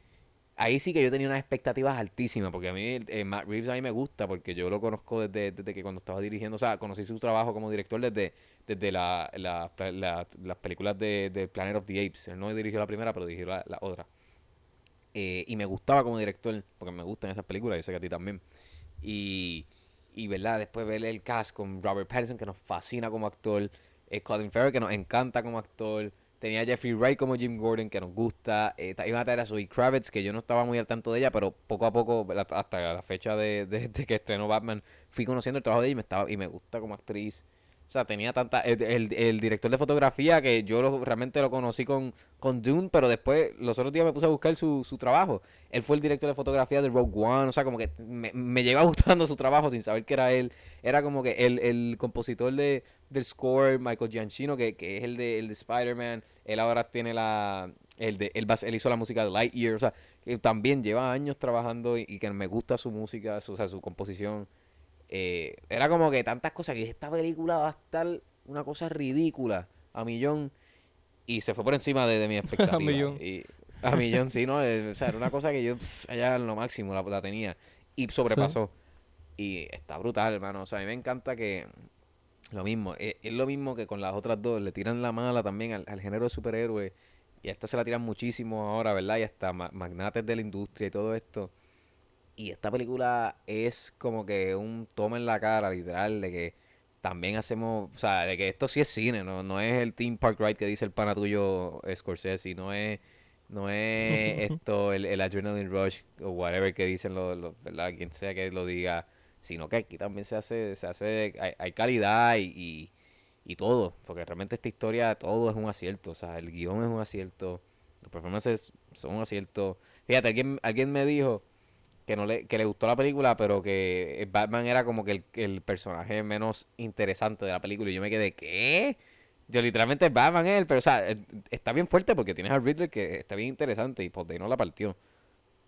ahí sí que yo tenía unas expectativas altísimas porque a mí eh, Matt Reeves a mí me gusta porque yo lo conozco desde, desde que cuando estaba dirigiendo, o sea, conocí su trabajo como director desde, desde la, la- la- las películas de, de Planet of the Apes. Él no dirigió la primera, pero dirigió la, la otra. Eh, y me gustaba como director, porque me gustan esas películas, yo sé que a ti también. Y, y ¿verdad? Después ver el cast con Robert Pattinson, que nos fascina como actor. eh, Colin Farrell, que nos encanta como actor. Tenía Jeffrey Wright como Jim Gordon, que nos gusta. Eh, iban a traer a Zoe Kravitz, que yo no estaba muy al tanto de ella, pero poco a poco, hasta la fecha de, de- de que estrenó Batman, fui conociendo el trabajo de ella y me, estaba, y me gusta como actriz. O sea, tenía tanta... El, el- el director de fotografía, que yo lo- realmente lo conocí con, con Dune, pero después, los otros días me puse a buscar su, su trabajo. Él fue el director de fotografía de Rogue One, o sea, como que me, me lleva gustando su trabajo sin saber que era él. Era como que el, el compositor de, del score, Michael Giacchino, que, que es el de, el de Spider-Man. Él ahora tiene la... El de, él, él hizo la música de Lightyear, o sea, que también lleva años trabajando y, y que me gusta su música, su, o sea, su composición. Eh, era como que tantas cosas que esta película va a estar una cosa ridícula a millón y se fue por encima de, de mi expectativa. millón. Y, a millón, sí, ¿no? Eh, o sea, era una cosa que yo pff, allá en lo máximo la, la tenía y sobrepasó. Y está brutal, hermano. O sea, a mí me encanta que. Lo mismo, es, es lo mismo que con las otras dos. Le tiran la mala también al, al género de superhéroe. Y a esta se la tiran muchísimo ahora, ¿verdad? Y hasta ma- magnates de la industria y todo esto. Y esta película es como que un toma en la cara, literal, de que también hacemos, o sea, de que esto sí es cine, no, no es el Theme Park Ride que dice el pana tuyo Scorsese, no es, no es esto, el, el Adrenaline Rush o whatever que dicen los, los- ¿verdad? Quien sea que lo diga, sino que aquí también se hace, se hace, hay, hay calidad y, y, y todo, porque realmente esta historia todo es un acierto, o sea, el guion es un acierto, los performances son un acierto. Fíjate, alguien, alguien me dijo que no le, que le gustó la película, pero que eh, Batman era como que el, el personaje menos interesante de la película. Y yo me quedé, ¿qué? Yo literalmente Batman es él, pero o sea, eh, está bien fuerte porque tienes a Riddler que está bien interesante y pues de ahí no la partió.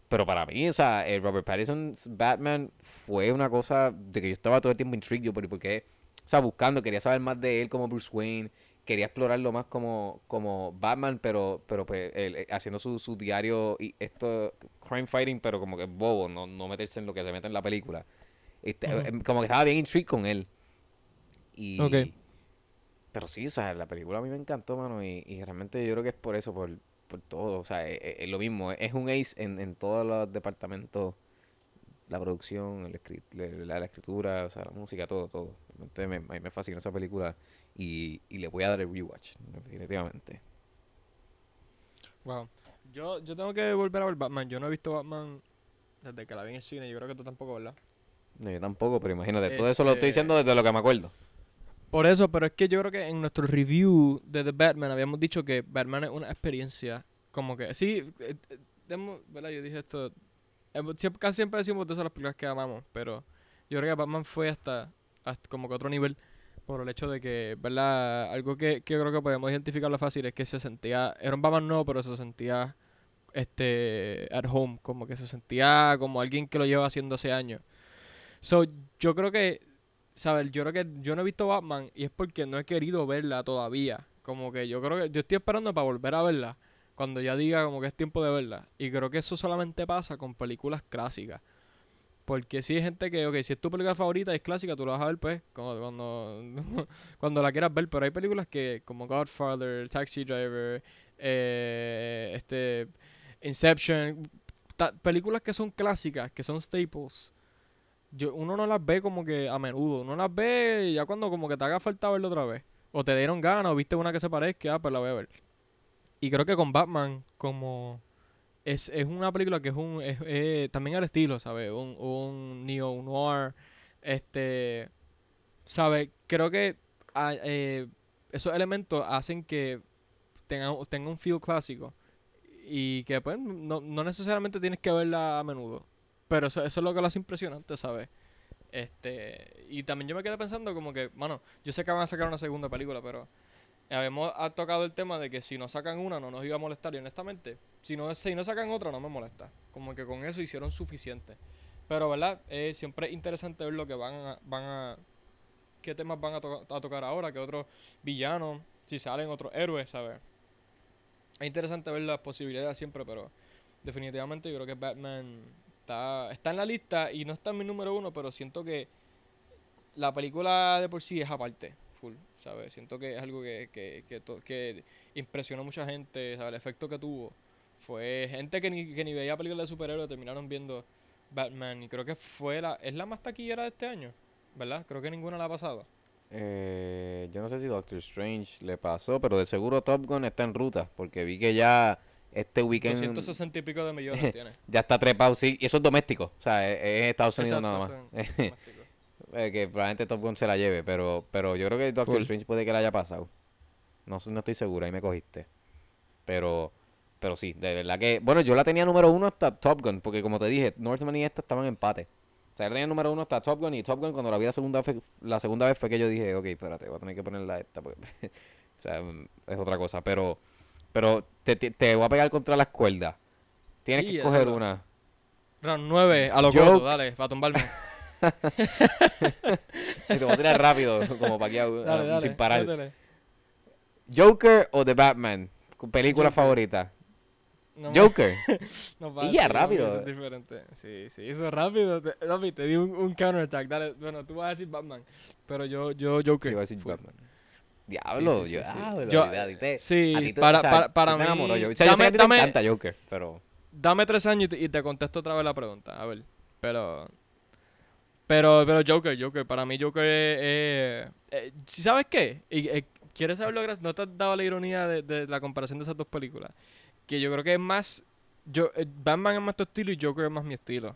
Pero para mí, o sea, el Robert Pattinson's Batman fue una cosa de que yo estaba todo el tiempo intrigued por porque, o sea, buscando, quería saber más de él como Bruce Wayne, quería explorarlo más como, como Batman, pero, pero pues él, eh, haciendo su, su diario y esto, crime fighting, pero como que bobo, no, no meterse en lo que se mete en la película. Este, eh, Como que estaba bien intrigued con él. Y, Ok. pero sí, o sea, la película a mí me encantó, mano, y, y realmente yo creo que es por eso, por, por todo, o sea, es, es- es lo mismo, es un ace en, en todos los departamentos, la producción, el la, la- escritura, o sea, la música, todo, todo. Realmente me, me fascina esa película y, y le voy a dar el rewatch, definitivamente. Wow. Yo, yo tengo que volver a ver Batman. Yo no he visto Batman desde que la vi en el cine. Yo creo que tú tampoco, ¿verdad? No, yo tampoco, pero imagínate, todo eso lo estoy Este- diciendo desde lo que me acuerdo. Por eso, pero es que yo creo que en nuestro review de The Batman habíamos dicho que Batman es una experiencia como que... Sí, eh, eh, demo- ¿verdad? Yo dije esto... eh, siempre- casi siempre decimos de esas las películas que amamos, pero yo creo que Batman fue hasta, hasta como que otro nivel por el hecho de que, ¿verdad? Algo que, que creo que podemos identificarlo fácil es que se sentía... Era un Batman no, pero se sentía este at home, como que se sentía como alguien que lo lleva haciendo hace años. So, yo creo que ¿sabes? Yo creo que yo no he visto Batman y es porque no he querido verla todavía. Como que yo creo que yo estoy esperando para volver a verla cuando ya diga como que es tiempo de verla. Y creo que eso solamente pasa con películas clásicas. Porque si hay gente que, ok, si es tu película favorita es clásica, tú la vas a ver pues cuando, cuando, la quieras ver. Pero hay películas que, como Godfather, Taxi Driver, eh, este, Inception, películas que son clásicas, que son staples yo, uno no las ve como que a menudo. Uno las ve ya cuando como que te haga falta verlo otra vez. O te dieron ganas o viste una que se parezca, ah, pues la voy a ver. Y creo que con Batman, como es, es una película que es un es, es también al estilo, ¿sabes? Un, un neo noir. Este, ¿sabes? Creo que ah, eh, esos elementos hacen que tenga, tenga un feel clásico. Y que pues no, no necesariamente tienes que verla a menudo. Pero eso, eso es lo que lo hace impresionante, ¿sabes? Este, y también yo me quedé pensando como que, mano, yo sé que van a sacar una segunda película, pero habíamos ha tocado el tema de que si no sacan una no nos iba a molestar y honestamente, si no, si no sacan otra no me molesta. Como que con eso hicieron suficiente. Pero, ¿verdad? Eh, siempre es interesante ver lo que van a, van a qué temas van a, to- a tocar ahora, qué otros villanos, si salen otros héroes, ¿sabes? Es interesante ver las posibilidades siempre, pero definitivamente yo creo que Batman está, está en la lista y no está en mi número uno, pero siento que la película de por sí es aparte, full, ¿sabes? Siento que es algo que, que, que, que impresionó a mucha gente, ¿sabes? El efecto que tuvo fue gente que ni, que ni veía películas de superhéroes terminaron viendo Batman y creo que fue la, es la más taquillera de este año, ¿verdad? Creo que ninguna la ha pasado. Eh, yo no sé si Doctor Strange le pasó, pero de seguro Top Gun está en ruta, porque vi que ya este weekend 260 y pico de millones tiene. ya está trepado, sí, y eso es doméstico, o sea, es, es Estados Unidos Exacto, nada más. eso es doméstico. Eh, que probablemente Top Gun se la lleve, pero, pero yo creo que Doctor Full. Strange puede que le haya pasado. No, no estoy seguro, ahí me cogiste. Pero, pero sí, de verdad que. Bueno, yo la tenía número uno hasta Top Gun, porque como te dije, Northman y esta estaban en empate. O sea, yo tenía número uno hasta Top Gun y Top Gun cuando la vi la segunda, fe- la segunda vez fue que yo dije, ok, espérate, voy a tener que ponerla a esta, porque, o sea, mm, es otra cosa. Pero, pero te, te, te voy a pegar contra las cuerdas. Tienes Sí, que es escoger una. Round 9, a lo Joke. corto, dale, para tumbarme. Te voy a tirar rápido, como para aquí a- a- Dale, dale, sin parar. ¿Joker o The Batman? Película Joker. favorita. No Joker. no Y ya, rápido. diferente. Sí, sí, eso es rápido. Te, Papi, te di un, un counterattack. Dale, bueno, tú vas a decir Batman. Pero yo, yo, Joker. Sí, iba a decir. Batman. Diablo, sí, yo, sí, sí. diablo, Yo, a ti te- sí, a ti te- para- o sea, para- para tú te mí-. O sea, yo sé que a ti te dame- encanta Joker, pero... Dame tres años y te, y te contesto otra vez la pregunta. A ver. Pero. Pero, pero Joker, Joker. Para mí, Joker es. eh, ¿sí ¿Sabes qué? Eh, ¿Quieres saber lo gra- ¿No te has dado la ironía de, de la comparación de esas dos películas? Que yo creo que es más. Yo, eh, Batman es más tu estilo y Joker es más mi estilo.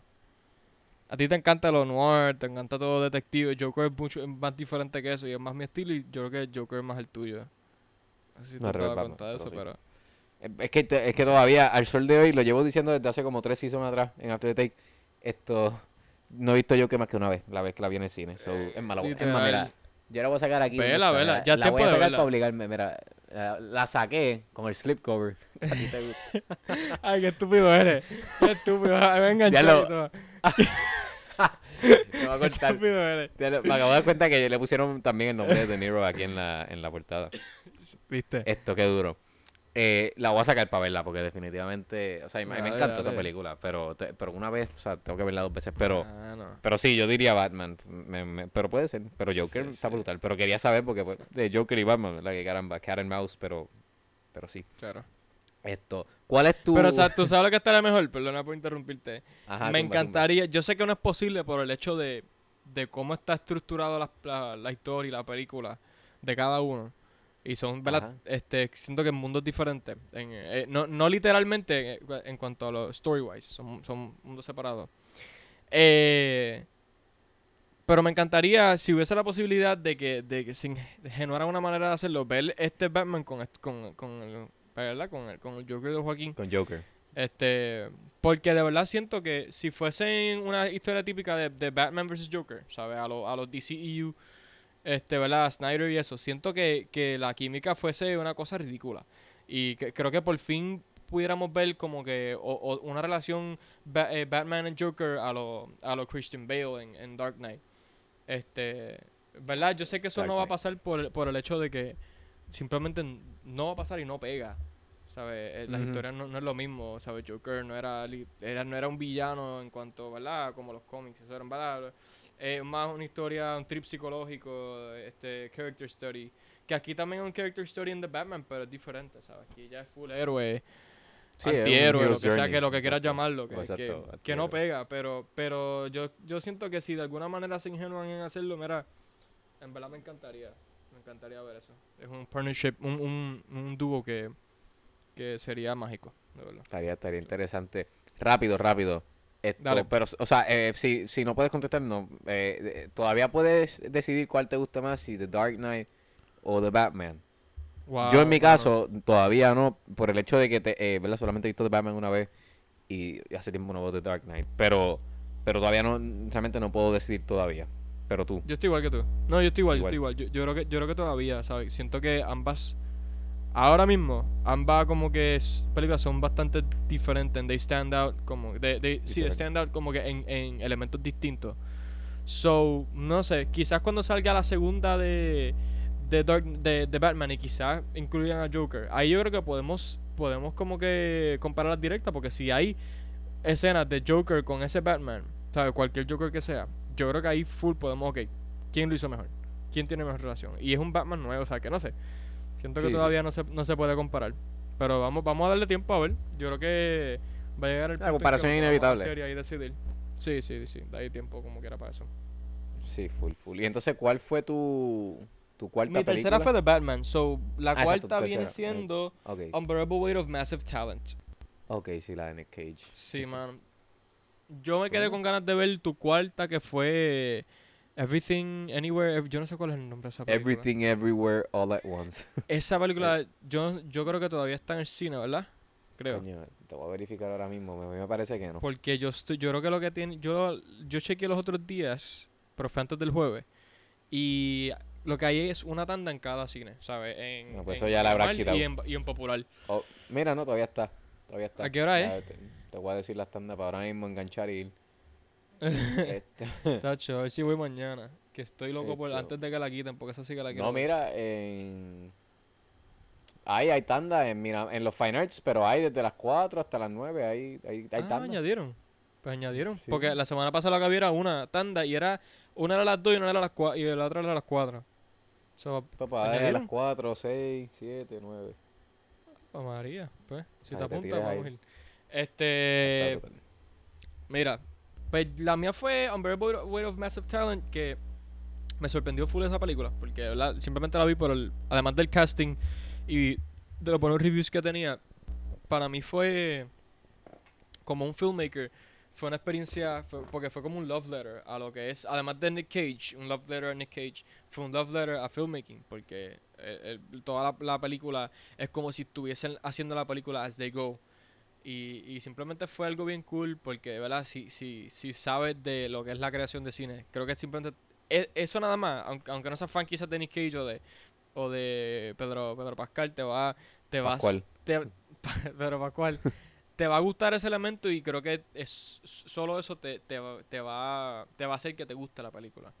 A ti te encanta lo noir, te encanta todo detective. Joker es mucho es más diferente que eso y es más mi estilo. Y yo creo que Joker es más el tuyo. Si No, te revés, cuenta de Batman, eso, pero pero. Es que, es que todavía, al sol de hoy, lo llevo diciendo desde hace como tres seasons atrás en After the Take. Esto, no he visto Joker más que una vez, la vez que la vi en el cine. So, es malo. Es literal. mira, yo la voy a sacar aquí. Vela, vela, ya es La voy tiempo a de sacar para obligarme. Mira, la, la saqué con el slipcover. A ti te gusta. Ay, qué estúpido eres. Qué estúpido. Me Ya lo- y todo. Me va a cortar. Estúpido eres. Ya lo- Me acabo de dar cuenta que le pusieron también el nombre de De Niro aquí en la, en la portada. ¿Viste? Esto, qué duro. Eh, la voy a sacar para verla porque definitivamente, o sea, a mí me Dale, encanta esa película, pero, te- pero una vez, o sea, tengo que verla dos veces, pero... Ah, no. Pero sí, yo diría Batman. me- me- pero puede ser. Pero Joker Sí, está sí. brutal. Pero quería saber porque pues, de Joker y Batman, ¿verdad? Que caramba, Cat and Mouse, pero, pero sí. Claro. Esto. ¿Cuál es tu...? Pero, o sea, tú sabes lo que estaría mejor. Perdona por interrumpirte. Ajá, Me zumba, encantaría. Yo sé que no es posible por el hecho de, de cómo está estructurado la, la, la historia y la película de cada uno. Y son, ¿verdad? Este, siento que en mundos diferentes. En, eh, no, no literalmente en, en cuanto a los story-wise. Son, son mundos separados. Eh, pero me encantaría, si hubiese la posibilidad de que, de que se ingenuara una manera de hacerlo, ver este Batman con, con, con, el, ¿verdad? Con, el, con el Joker de Joaquín. Con Joker. Este, porque de verdad siento que si fuese una historia típica de, de Batman vs. Joker, ¿sabes? A los a los DCEU, este, ¿verdad? Snyder y eso, siento que, que la química fuese una cosa ridícula. Y que, creo que por fin pudiéramos ver como que o, o una relación Ba- eh, Batman and Joker a lo, a lo Christian Bale en, en Dark Knight. Este, ¿verdad? Yo sé que eso Dark no va a pasar por, el- por el hecho de que simplemente no va a pasar y no pega. ¿Sabes? Eh, Las historias no, no es lo mismo, ¿sabes? Joker no era, era, no era un villano en cuanto, ¿verdad? Como los cómics, eso era, ¿verdad? Es más una historia, un trip psicológico, este, character study. Que aquí también es un character story en The Batman, pero es diferente, ¿sabes? Aquí ya es full héroe, Sí, antihéroe, lo que sea que lo que quieras llamarlo, que, Exacto, que- que no pega, pero pero yo, yo siento que si de alguna manera se ingenúan en hacerlo, mira, en verdad me encantaría, me encantaría ver eso. Es un partnership, un, un, un dúo que, que sería mágico, de verdad. Estaría, estaría interesante. Rápido, rápido. Esto, Dale. Pero, o sea, eh, si, si no puedes contestar, no. Eh, eh, todavía puedes decidir cuál te gusta más, si The Dark Knight o The Batman. Yo en mi Wow, caso todavía no, por el hecho de que te, eh, ¿verdad? solamente he visto The Batman una vez y hace tiempo no veo The Dark Knight, pero pero todavía no, realmente no puedo decidir todavía. Pero tú, Yo estoy igual que tú. No, yo estoy igual, Igual. yo estoy igual. Yo, yo creo que yo creo que todavía, ¿sabes? Siento que ambas ahora mismo ambas como que películas son bastante diferentes, they stand out como sí, they Diferente. stand out como que en, en elementos distintos. So, no sé, quizás cuando salga la segunda de de, Dark, de, de Batman y quizás incluyan a Joker, ahí yo creo que podemos podemos como que compararlas directas porque si hay escenas de Joker con ese Batman, ¿sabes? Cualquier Joker que sea, yo creo que ahí full podemos, ok, ¿quién lo hizo mejor? ¿Quién tiene mejor relación? Y es un Batman nuevo, o sea, que no sé. Siento que Sí, sí. todavía no se, no se puede comparar. Pero vamos, vamos a darle tiempo a ver. Yo creo que va a llegar el La punto comparación es inevitable. y decidir. Sí, sí, sí. Da ahí tiempo como quiera para eso. sí, full, full. Y entonces, ¿cuál fue tu, tu cuarta Mi tercera fue? The Batman. So, la Ah, cuarta viene siendo Ok, Unbearable Weight of Massive Talent. ok, sí, la de Nick Cage. Sí, man. Yo me quedé con ganas de ver tu cuarta que fue Everything Anywhere. Yo no sé cuál es el nombre de esa película. Everything Everywhere All at Once. Esa película, yo, yo creo que todavía está en el cine, ¿verdad? Creo. Coño, te voy a verificar ahora mismo, a mí me parece que no. Porque yo estoy, yo creo que lo que tiene, yo, yo chequeé los otros días, pero fue antes del jueves, y lo que hay es una tanda en cada cine, ¿sabes? En, No, pues en eso ya la normal quitado. Y en, y en popular. Oh, mira, no, todavía está. Todavía está. ¿A qué hora Ya Te, te voy a decir las tandas para ahora mismo enganchar y ir. Este, Tacho, a ver si voy mañana. Que estoy loco por Esto. antes de que la quiten, porque esa sí que la quiero. no, ver. mira, en... Hay, hay tanda en, mira, en los Fine Arts, pero hay desde las 4 hasta las 9, hay, hay, hay ah, tanda. añadieron. Pues añadieron. Sí. Porque la semana pasada lo que había era una tanda y era una era a las 2 y una era a las 4 y la otra era a las 4. So, Papá, a las 4, 6, 7, 9. oh, María, pues, si Ahí te apuntas, ahí. vamos a ir. Este, mira, pues la mía fue Unbearable Weight of Massive Talent, que me sorprendió full esa película, porque simplemente la vi por el, además del casting y de los buenos reviews que tenía, para mí fue como un filmmaker, fue una experiencia, fue- porque fue como un love letter a lo que es, además de Nick Cage, un love letter a Nick Cage, fue un love letter a filmmaking, porque eh, el- toda la, la película es como si estuviesen haciendo la película as they go. Y, y simplemente fue algo bien cool porque, ¿verdad? Si, si, si sabes de lo que es la creación de cine, creo que simplemente... e- Eso nada más, aunque, aunque no seas fan quizás de Nick Cage o de, o de Pedro, Pedro Pascal, te va, te vas, Pascual. te- Pedro Pascual, te va a gustar ese elemento y creo que es, solo eso te, te, va- te, va, te va a hacer que te guste la película.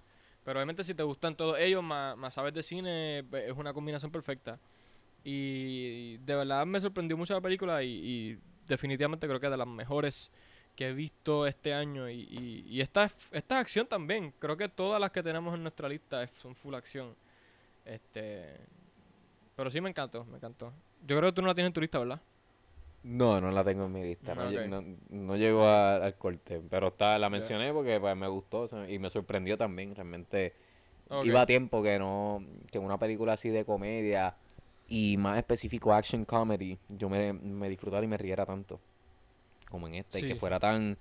Pero obviamente si te gustan todos ellos, más, más sabes de cine, es una combinación perfecta. Y de verdad me sorprendió mucho la película y, y definitivamente creo que es de las mejores que he visto este año. Y, y, y esta, esta acción también. Creo que todas las que tenemos en nuestra lista es- son full acción. Este, pero sí me encantó, me encantó. Yo creo que tú no la tienes en tu lista, ¿verdad? No, no la tengo en mi lista. No, lle- no, a- al corte. Pero está, la mencioné porque pues, me gustó y me sorprendió también. Realmente iba a tiempo que no. Que una película así de comedia y más específico action comedy, yo me, me disfrutara y me riera tanto. Como en esta. y que fuera tan,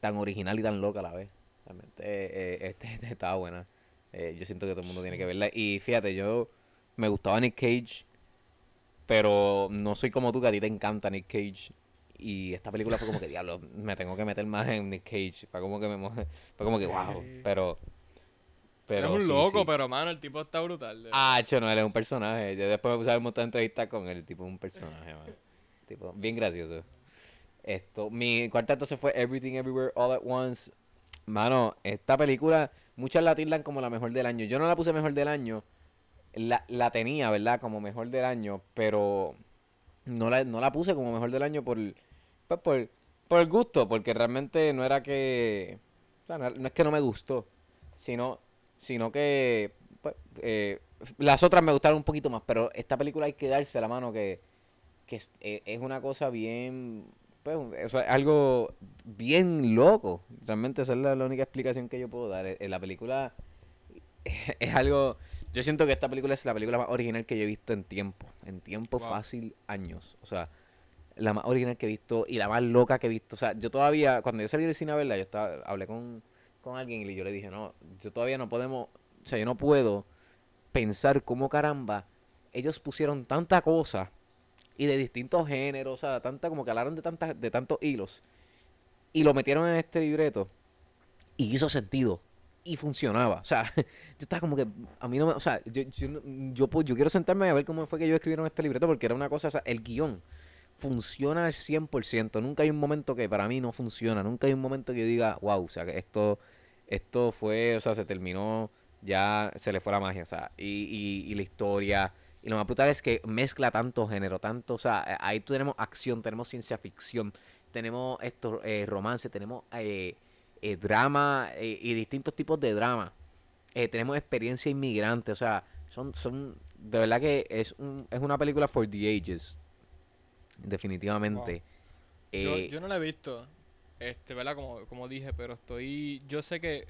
tan original y tan loca a la vez. Realmente eh, eh, este, este estaba buena. Eh, yo siento que todo el mundo tiene que verla. Y fíjate, yo me gustaba Nick Cage. Pero no soy como tú, que a ti te encanta Nick Cage. Y esta película fue como que, diablo, me tengo que meter más en Nick Cage. Fue como que me... Fue como que, wow. Pero... Pero es un sí, loco, sí. pero mano, el tipo está brutal. Ah, cho, no, él es un personaje. Yo después me puse a ver un montón de entrevistas con él. Tipo, un personaje, man. Tipo, bien gracioso. Esto, mi cuarta entonces fue Everything Everywhere All at Once. Mano, esta película, muchas la tildan como la mejor del año. Yo no la puse mejor del año. La, la tenía, ¿verdad? Como mejor del año, pero no la, no la puse como mejor del año por, pues, por, por el gusto, porque realmente no era que... O sea, no, no es que no me gustó, sino, sino que pues, eh, las otras me gustaron un poquito más, pero esta película hay que darse la mano que, que es, eh, es una cosa bien... Pues, o sea, algo bien loco. Realmente esa es la, la única explicación que yo puedo dar. Eh, La película es algo... Yo siento que esta película es la película más original que yo he visto en tiempo. En tiempo Wow. fácil, años. O sea, la más original que he visto y la más loca que he visto. O sea, yo todavía, cuando yo salí del cine a verla, yo estaba, hablé con, con alguien y yo le dije, no, yo todavía no podemos, o sea, yo no puedo pensar cómo caramba ellos pusieron tanta cosa y de distintos géneros, o sea, tanta como que hablaron de tantas, de tantos hilos y lo metieron en este libreto y hizo sentido y funcionaba. O sea, yo estaba como que a mí no me, o sea, yo, yo, no- yo, pues, yo quiero sentarme a ver cómo fue que ellos escribieron este libreto porque era una cosa, o sea, el guion funciona al 100%. Nunca hay un momento que para mí no funciona. Nunca hay un momento que yo diga, wow, o sea, que esto, esto fue, o sea, se terminó, ya se le fue la magia, o sea, y, y, y la historia. Y lo más brutal es que mezcla tanto género, tanto, o sea, eh, ahí tenemos acción, tenemos ciencia ficción, tenemos esto, eh, romance, tenemos eh, eh, drama y distintos tipos de drama. Tenemos experiencia inmigrante, o sea, son, son, de verdad que es, un, es una película for the ages, definitivamente. Yo, yo no la he visto, este, ¿verdad? Como, como dije, pero estoy. Yo sé que.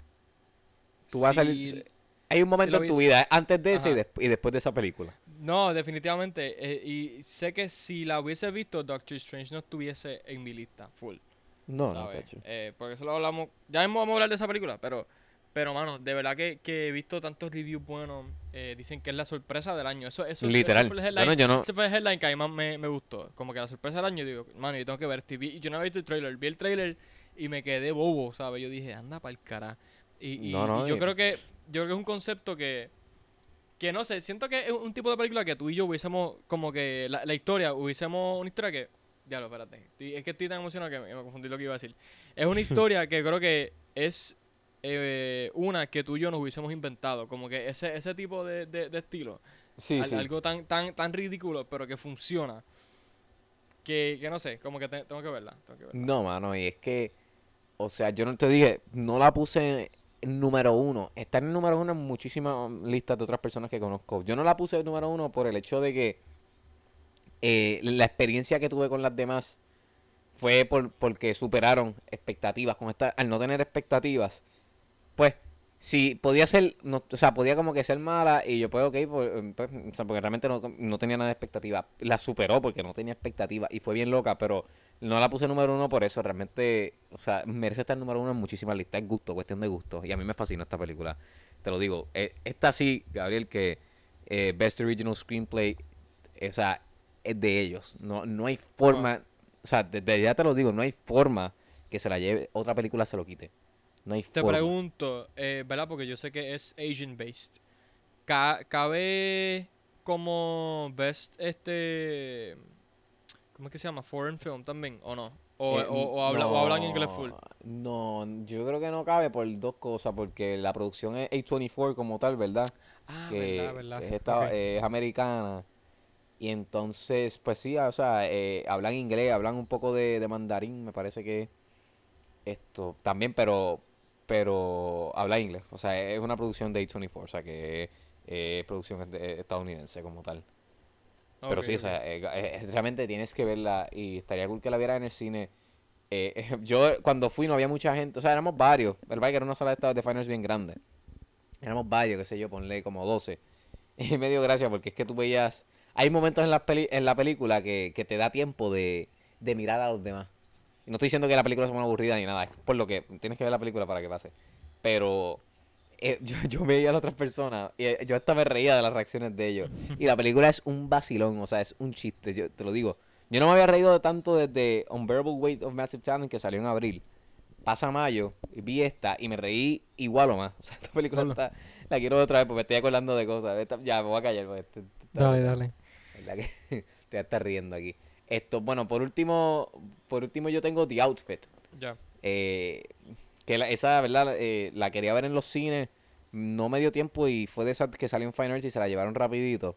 tú vas a salir, hay un momento en tu vida antes de ese y, y después de esa película. No, definitivamente. eh, y sé que si la hubiese visto, Doctor Strange no estuviese en mi lista, full. No, no, ¿sabes? tacho. Eh, porque eso lo hablamos. Ya mismo vamos a hablar de esa película, pero. Pero, mano, de verdad que, que he visto tantos reviews buenos. eh, dicen que es la sorpresa del año. Eso, eso, Literal. Eso fue el headline, Bueno, yo no, ese fue el headline que a mí más me, me gustó. Como que la sorpresa del año, digo, mano, yo tengo que ver este. Y yo no había visto el trailer. Vi el trailer y me quedé bobo, ¿sabes? Yo dije, anda para el cara. Y, y- No, no, y yo y- creo que yo creo que es un concepto que. Que no sé, siento que es un tipo de película que tú y yo hubiésemos. Como que la, la historia, hubiésemos una historia que. Ya lo, espérate. Es que estoy tan emocionado que me, me confundí lo que iba a decir. Es una historia que creo que es eh, una que tú y yo nos hubiésemos inventado. Como que ese, ese tipo de, de- de estilo. Sí, Al- sí. Algo tan, tan, tan ridículo, pero que funciona. Que, que no sé, como que te- tengo que verla. Tengo que verla. No, mano, y es que, o sea, yo no te dije, no la puse en número uno. Está en el número uno en muchísimas listas de otras personas que conozco. Yo no la puse en número uno por el hecho de que eh, la experiencia que tuve con las demás fue por, porque superaron expectativas. Con esta, al no tener expectativas, pues, si podía ser, no, o sea, podía como que ser mala y yo, pues, ok, pues, pues, o sea, porque realmente no, no tenía nada de expectativa. La superó porque no tenía expectativa y fue bien loca, pero no la puse número uno por eso. Realmente, o sea, merece estar número uno en muchísimas listas. Es gusto, cuestión de gusto. Y a mí me fascina esta película. Te lo digo. Eh, esta sí, Gabriel, que eh, Best Original Screenplay, eh, o sea, es de ellos. No, no hay forma, o sea, desde ya te lo digo, no hay forma que se la lleve, otra película se lo quite. No hay Te forma. pregunto, eh, ¿verdad? Porque yo sé que es Asian based. Ca- ¿Cabe como best este. ¿Cómo es que se llama? Foreign film también, ¿o no? O, Eh, o, o habla, o hablan inglés full. No, yo creo que no cabe por dos cosas, porque la producción es A24 como tal, ¿verdad? Ah, que verdad, verdad. Es, esta- Ok. es americana. Y entonces, pues sí, o sea, eh, hablan inglés, hablan un poco de, de mandarín, me parece que esto también, pero pero habla inglés. O sea, es una producción de A24, o sea, que es producción de- estadounidense como tal. Pero sí, o sea, eh, eh, realmente tienes que verla y estaría cool que la vieras en el cine. Eh, yo cuando fui no había mucha gente, o sea, éramos varios. El que era una sala de estados de finals bien grande. Éramos varios, qué sé yo, ponle como 12. Y me dio gracia porque es que tú veías... Hay momentos en la, peli- en la película que, que te da tiempo de, de mirar a los demás. Y no estoy diciendo que la película sea una aburrida ni nada, es por lo que tienes que ver la película para que pase. Pero eh, yo, yo veía a las otras personas y eh, yo hasta me reía de las reacciones de ellos. Y la película es un vacilón, o sea, es un chiste, yo te lo digo. Yo no me había reído de tanto desde Unbearable Weight of Massive Talent que salió en abril. Pasa mayo, y vi esta y me reí igual o más. O sea, esta película está- la quiero otra vez porque me estoy acordando de cosas. Esta- ya, me voy a callar porque Dale, dale. ¿Verdad que te está riendo aquí? Esto, bueno, por último, por último yo tengo The Outfit. Ya. Eh, que la- esa, ¿verdad? Eh, la quería ver en los cines. No me dio tiempo y fue de esas que salió en Fine Arts y se la llevaron rapidito.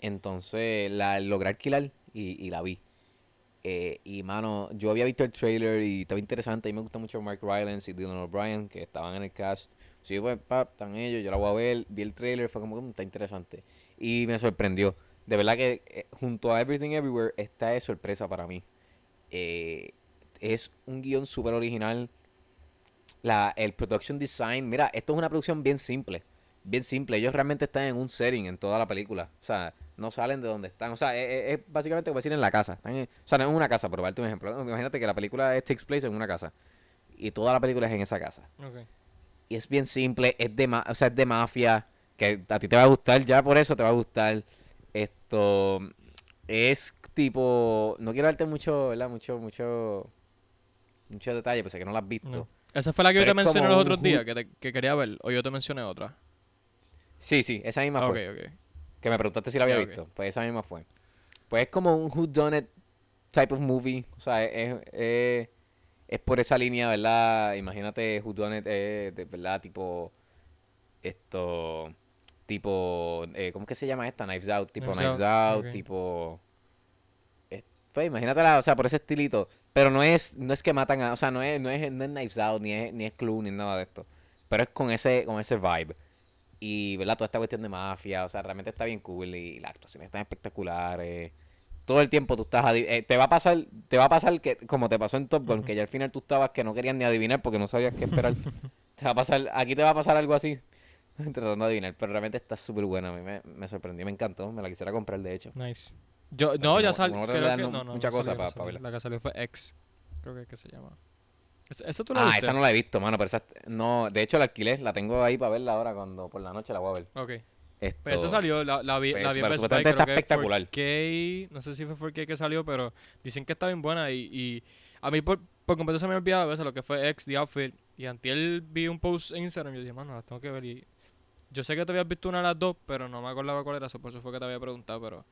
Entonces la logré alquilar y, y la vi. Eh, y mano, yo había visto el trailer y estaba interesante. A mí me gusta mucho Mark Rylance y Dylan O'Brien que estaban en el cast. Sí, pues, pap, están ellos, yo la voy a ver. Vi el trailer, fue como "Mm, está interesante. Y me sorprendió. De verdad que eh, junto a Everything Everywhere, esta es sorpresa para mí. Eh, es un guion súper original. La, el production design, mira, esto es una producción bien simple. Bien simple. Ellos realmente están en un setting en toda la película. O sea, no salen de donde están. O sea, es, es- básicamente como decir en la casa. Están en- o sea, no en una casa, para darte un ejemplo. Imagínate que la película es takes place en una casa. Y toda la película es en esa casa. Y es bien simple, es de, ma- o sea, es de mafia, que a ti te va a gustar, ya por eso te va a gustar. Esto es tipo, no quiero darte mucho, ¿verdad? Mucho, mucho, mucho detalle, pues sé que no lo has visto. No. Esa fue la que yo te es mencioné los otros días, que, te- que quería ver. O yo te mencioné otra. Sí, sí, esa misma Ah, fue. ok, ok. Que me preguntaste si la había visto. Pues esa misma fue. Pues es como un whodunit type of movie. O sea, es, es, es por esa línea, ¿verdad? Imagínate whodunit, eh, de verdad, tipo esto, tipo, eh, ¿cómo es que se llama esta? Knives Out, tipo Knives Knives, Out, tipo, es- pues imagínatela, o sea, por ese estilito. Pero no es, no es que matan a, o sea, no es, no es, no es Knives Out, ni es, ni es Clue, ni nada de esto. Pero es con ese, con ese vibe. Y, ¿verdad? Toda esta cuestión de mafia, o sea, realmente está bien cool y las actuaciones están espectaculares. Todo el tiempo tú estás eh, te va a pasar, te va a pasar que como te pasó en Top Gun, que ya al final tú estabas que no querías ni adivinar porque no sabías qué esperar. te va a pasar, aquí te va a pasar algo así, tratando de adivinar, pero realmente está súper buena, a mí me, me sorprendió, me encantó, me la quisiera comprar de hecho. Nice. Yo, no, ya salió. no no- no, mucha no cosa salió, no pa- pa salió. verla. La que salió fue X. Creo que es que se llama. ¿Esa, tú la Ah, viste? esa no la he visto, mano, pero esa, no, de hecho la alquilé, la tengo ahí para verla ahora cuando por la noche la voy a ver. Ok. Esto, Pues esa salió, la, la vi, Pues, la vi en pero Best Buy, supuestamente creo está que espectacular. 4K, no sé si fue 4K que salió, pero dicen que está bien buena y, y a mí por, por completo se me ha olvidado eso, lo que fue X, The Outfit, y antier vi un post en Instagram y yo dije, mano, las tengo que ver y yo sé que te habías visto una de las dos, pero no me acordaba cuál era, eso, por eso fue que te había preguntado, pero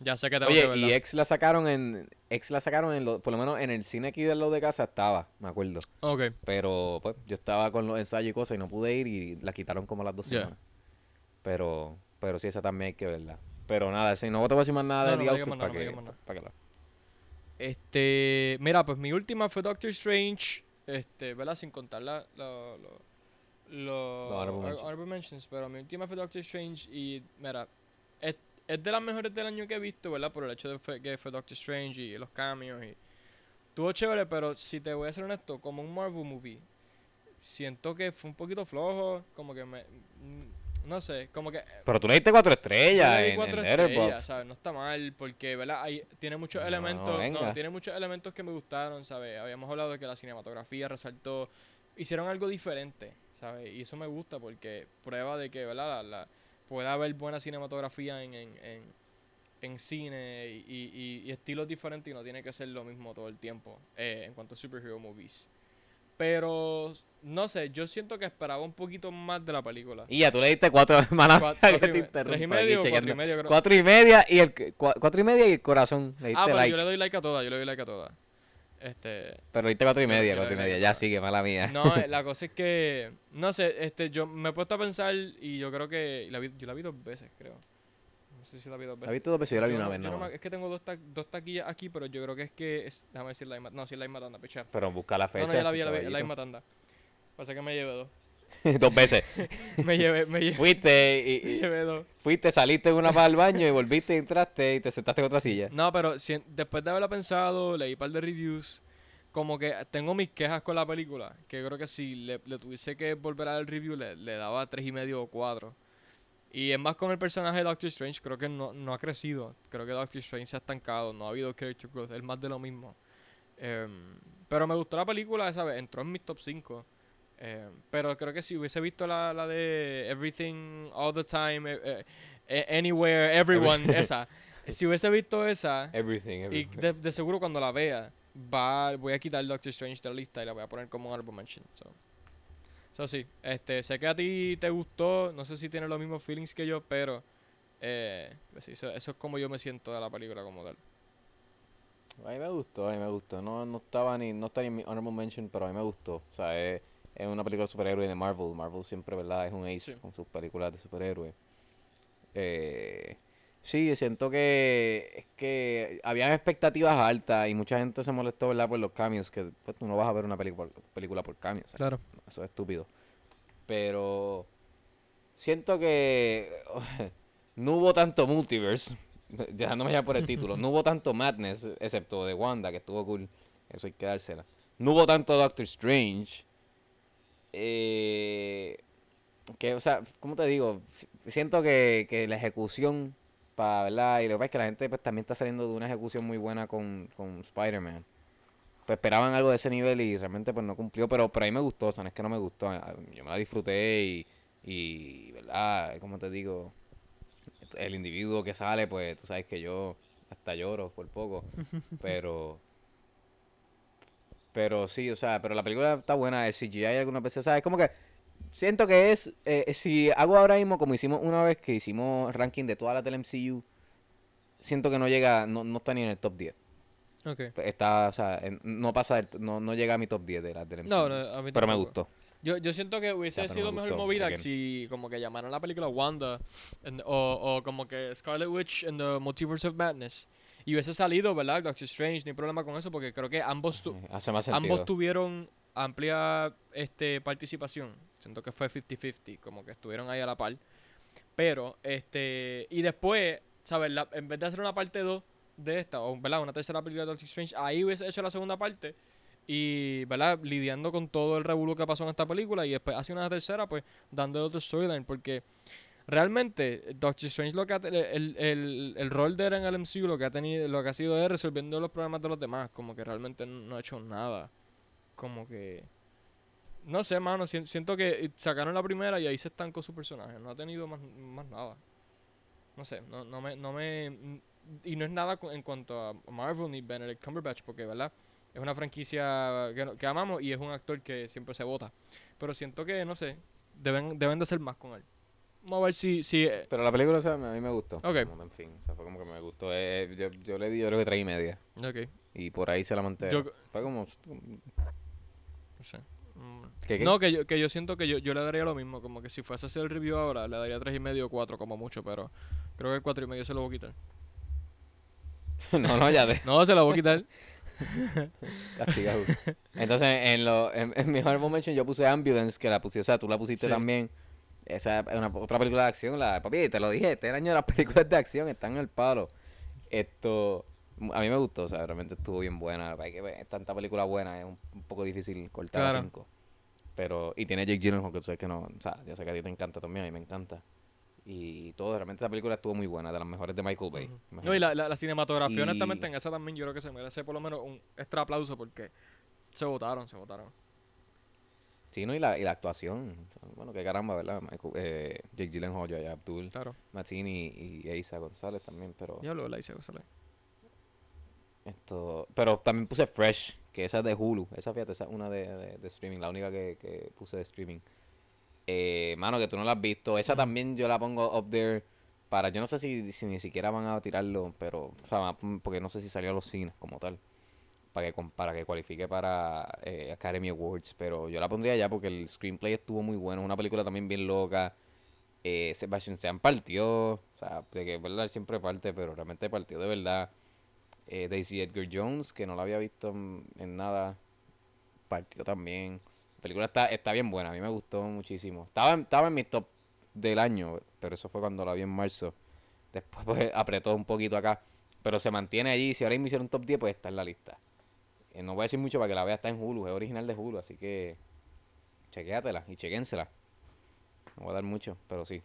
ya sé que que Oye, y verla. X la sacaron en, X la sacaron en, lo- por lo menos en el cine aquí del lado de casa estaba, me acuerdo. Ok, Pero pues yo estaba con los ensayos y cosas y no pude ir y la quitaron como a las dos semanas. Pero, Pero sí, esa también hay que verla. Pero nada, si no te voy a decir más nada No, de no, The no para no que, nada. para que la- Este, mira, pues mi última fue Doctor Strange, este, ¿verdad? Sin contar la, lo, lo, lo- Los honorable hon- mentions. honorable mentions, pero mi última fue Doctor Strange y, mira, es, es de las mejores del año que he visto, ¿verdad? Por el hecho de que fue Doctor Strange y los cambios y... Estuvo chévere, pero si te voy a ser honesto, como un Marvel movie, siento que fue un poquito flojo, como que me... mm, No sé, como que Pero tú le diste cuatro estrellas en, cuatro en estrellas. ¿sabes? No está mal, porque, ¿verdad? Hay, tiene muchos No, elementos, no, tiene muchos elementos que me gustaron, ¿sabes? Habíamos hablado de que la cinematografía resaltó, hicieron algo diferente, ¿sabes? Y eso me gusta porque prueba de que, ¿verdad? La, la- puede haber buena cinematografía en, en, en, en cine y, y- y estilos diferentes y no tiene que ser lo mismo todo el tiempo eh, en cuanto a superhero movies. Pero, no sé, yo siento que esperaba un poquito más de la película. Y ya, tú le diste cuatro que cuatro te y me- interrumpa tres y aquí medio o cuatro y chequeando. medio, creo. Cuatro y media y el cua- cuatro y media y el corazón. Le diste Ah, pero like. yo le doy like a todas, yo le doy like a todas. Este, Pero le diste cuatro y media, cuatro y media. Ya sigue, mala mía. no, eh, la cosa es que, no sé, este, yo me he puesto a pensar y yo creo que la vi, yo la vi dos veces, creo. No sé si la vi dos ¿La veces. viste dos veces? Yo la vi Yo una no- vez, no. no es que tengo dos, ta- dos taquillas aquí, pero yo creo que es que, es, déjame decir la misma, no, sí la misma tanda, picha. Pero busca la No, fecha. no, ya la vi, ya la vi, la caballito. misma tanda. Pasa que me llevé dos. dos veces. me llevé, me llevé, Fuiste y, me y- llevé dos. fuiste, saliste en una para el baño y volviste, entraste y te sentaste en otra silla. No, pero si- después de haberla pensado, leí un par de reviews, como que tengo mis quejas con la película, que creo que si le, le tuviese que volver a dar el review, le, le daba tres y medio o cuatro. Y es más con el personaje de Doctor Strange, creo que no, no ha crecido. Creo que Doctor Strange se ha estancado, no ha habido character growth, es más de lo mismo. Em, pero me gustó la película, esa vez, entró en mis top 5. Pero creo que si hubiese visto la, la de Everything, All the Time, eh, eh, eh, Anywhere, Everyone, esa. Si hubiese visto esa, Everything, y de, de seguro cuando la vea, va, voy a quitar Doctor Strange de la lista y la voy a poner como honorable mention. So. So, sí, este, sé que a ti te gustó, no sé si tienes los mismos feelings que yo, pero pues eso es como yo me siento de la película como tal. A mí me gustó, a mí me gustó. No, no estaba ni, no está ni en mi honorable mention, pero a mí me gustó. O sea, es, es una película de superhéroes de Marvel. Marvel siempre, ¿verdad? Es un ace Sí. con sus películas de superhéroes. Eh, sí, siento que es que habían expectativas altas y mucha gente se molestó, ¿verdad? Por los cambios, que pues tú no vas a ver una película, película por cambios. Claro. Eso es estúpido. Pero siento que no hubo tanto multiverse, dejándome ya por el título, no hubo tanto madness, excepto de Wanda, que estuvo cool. Eso hay que dársela. No hubo tanto Doctor Strange. Eh, que, o sea, ¿cómo te digo? Si- Siento que, que la ejecución, para, ¿verdad? Y lo que pasa es que la gente pues, también está saliendo de una ejecución muy buena con, con Spider-Man pues esperaban algo de ese nivel y realmente pues no cumplió, pero, pero a mí me gustó, o sea, no es que no me gustó, yo me la disfruté y, y ¿verdad? Como te digo, el individuo que sale, pues tú sabes que yo hasta lloro por poco, pero... Pero sí, o sea, pero la película está buena, el CGI algunas veces, o sea, es como que siento que es, eh, si hago ahora mismo como hicimos una vez que hicimos ranking de todas las del MCU, siento que no llega, no, no está ni en el top 10. Ok. Está, o sea, no pasa, no, no llega a mi top 10 de las del MCU. No, no, a mí pero me gustó. Yo, yo siento que hubiese Ya, sido me mejor movida si como que llamaran la película Wanda and- o, o como que Scarlet Witch and the Multiverse of Madness y hubiese salido, ¿verdad? Doctor Strange, no hay problema con eso porque creo que ambos, tu- Eh, Hace más sentido. ambos tuvieron amplia este participación. Siento que fue 50-50, como que estuvieron ahí a la par. Pero, este, y después, ¿sabes? La- en vez de hacer una parte 2 de esta, o ¿verdad? Una tercera película de Doctor Strange, ahí hubiese hecho la segunda parte. Y, ¿verdad? Lidiando con todo el revuelo que pasó en esta película. Y después hace una tercera, pues, dando otro storyline. Porque realmente, Doctor Strange lo que ha el, el, el rol de él en el MCU lo que ha tenido, lo que ha sido es resolviendo los problemas de los demás. Como que realmente no ha hecho nada. Como que. No sé, mano. sien- Siento que sacaron la primera y ahí se estancó su personaje. No ha tenido más, más nada. No sé, no, no me, no me. Y no es nada en cuanto a Marvel ni Benedict Cumberbatch, porque, ¿verdad? Es una franquicia que, que amamos y es un actor que siempre se vota. Pero siento que, no sé, deben, deben de hacer más con él. Vamos a ver si. si eh, Pero la película, o sea, a mí me gustó. Ok. Como, en fin, o sea, fue como que me gustó. Eh, yo, yo le di, yo creo que tres y media. ok, Y por ahí se la. Yo- Fue como... no sé. ¿Qué, qué? No, que yo, que yo siento que yo, yo le daría lo mismo. Como que si fuese a hacer el review ahora, le daría tres y medio o cuatro como mucho, pero creo que el cuatro y medio se lo voy a quitar. no, no, ya de No, se lo voy a quitar. castigado. Entonces, en, lo, en, en mi honorable mention yo puse Ambulance, que la puse, o sea, tú la pusiste Sí. también. Esa es una, otra película de acción, la papi, te lo dije, este año las películas de acción están en el palo. Esto, a mí me gustó, o sea, realmente estuvo bien buena. Hay que ver, tanta película buena, es un, un poco difícil cortar a cinco. Pero, y tiene Jake Gyllenhaal, que tú sabes que no, o sea, yo sé que a ti te encanta también, a mí me encanta. Y todo, realmente esa película estuvo muy buena, de las mejores de Michael Bay. No, y la, la, la cinematografía, Y- honestamente, en esa también yo creo que se merece por lo menos un extra aplauso porque se votaron, se votaron. Sí, no, y la, y la actuación. Bueno, qué caramba, ¿verdad? Michael- eh, Jake Gyllenhaal, Yaya Abdul, Claro. Mazzini y, Isa González también, pero Ya lo la hice, González. esto, pero también puse Fresh, que esa es de Hulu, esa fíjate, esa es una de, de- de streaming, la única que, que puse de streaming. Eh, mano, que tú no la has visto, esa también yo la pongo up there para, yo no sé si, si ni siquiera van a tirarlo, pero, o sea, porque no sé si salió a los cines como tal, para que, para que cualifique para eh, Academy Awards, pero yo la pondría ya porque el screenplay estuvo muy bueno, una película también bien loca. Eh, Sebastian Stan partió, o sea, de que verdad siempre parte, pero realmente partió de verdad. Eh, Daisy Edgar Jones, que no la había visto en, nada, partió también. La película está, está bien buena, a mí me gustó muchísimo. Estaba, estaba en mi top del año, pero eso fue cuando la vi en marzo. Después pues apretó un poquito acá, pero se mantiene allí. Si ahora mismo hiciera un top 10, pues está en la lista. Eh, no voy a decir mucho para que la vea, está en Hulu, es original de Hulu, así que chequéatela y chequénsela. No voy a dar mucho, pero sí.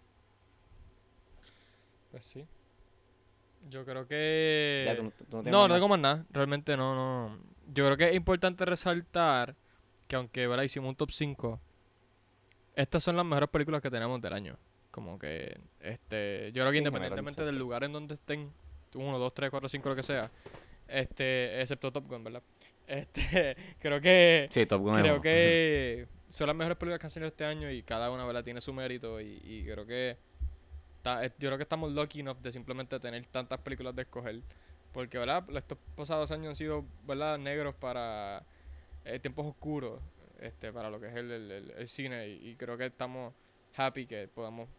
Pues sí. Yo creo que... Ya, tú no- tú no No, no tengo más nada. Realmente no, no. Yo creo que es importante resaltar que aunque ¿verdad? hicimos un top 5, estas son las mejores películas que tenemos del año. Como que, este, yo creo que Sí, en general, independientemente del lugar en donde estén, 1, 2, 3, 4, 5, lo que sea, este, excepto Top Gun, ¿verdad? Este, creo que, Sí, Top Gun es creo que son las mejores películas que han salido este año y cada una, ¿verdad? Tiene su mérito y, y creo que eh, yo creo que estamos lucky enough de simplemente tener tantas películas de escoger. Porque, ¿verdad? Estos pasados años han sido, ¿verdad? Negros para eh, tiempos oscuros, este, para lo que es el, el- cine. Y, y creo que estamos happy que podamos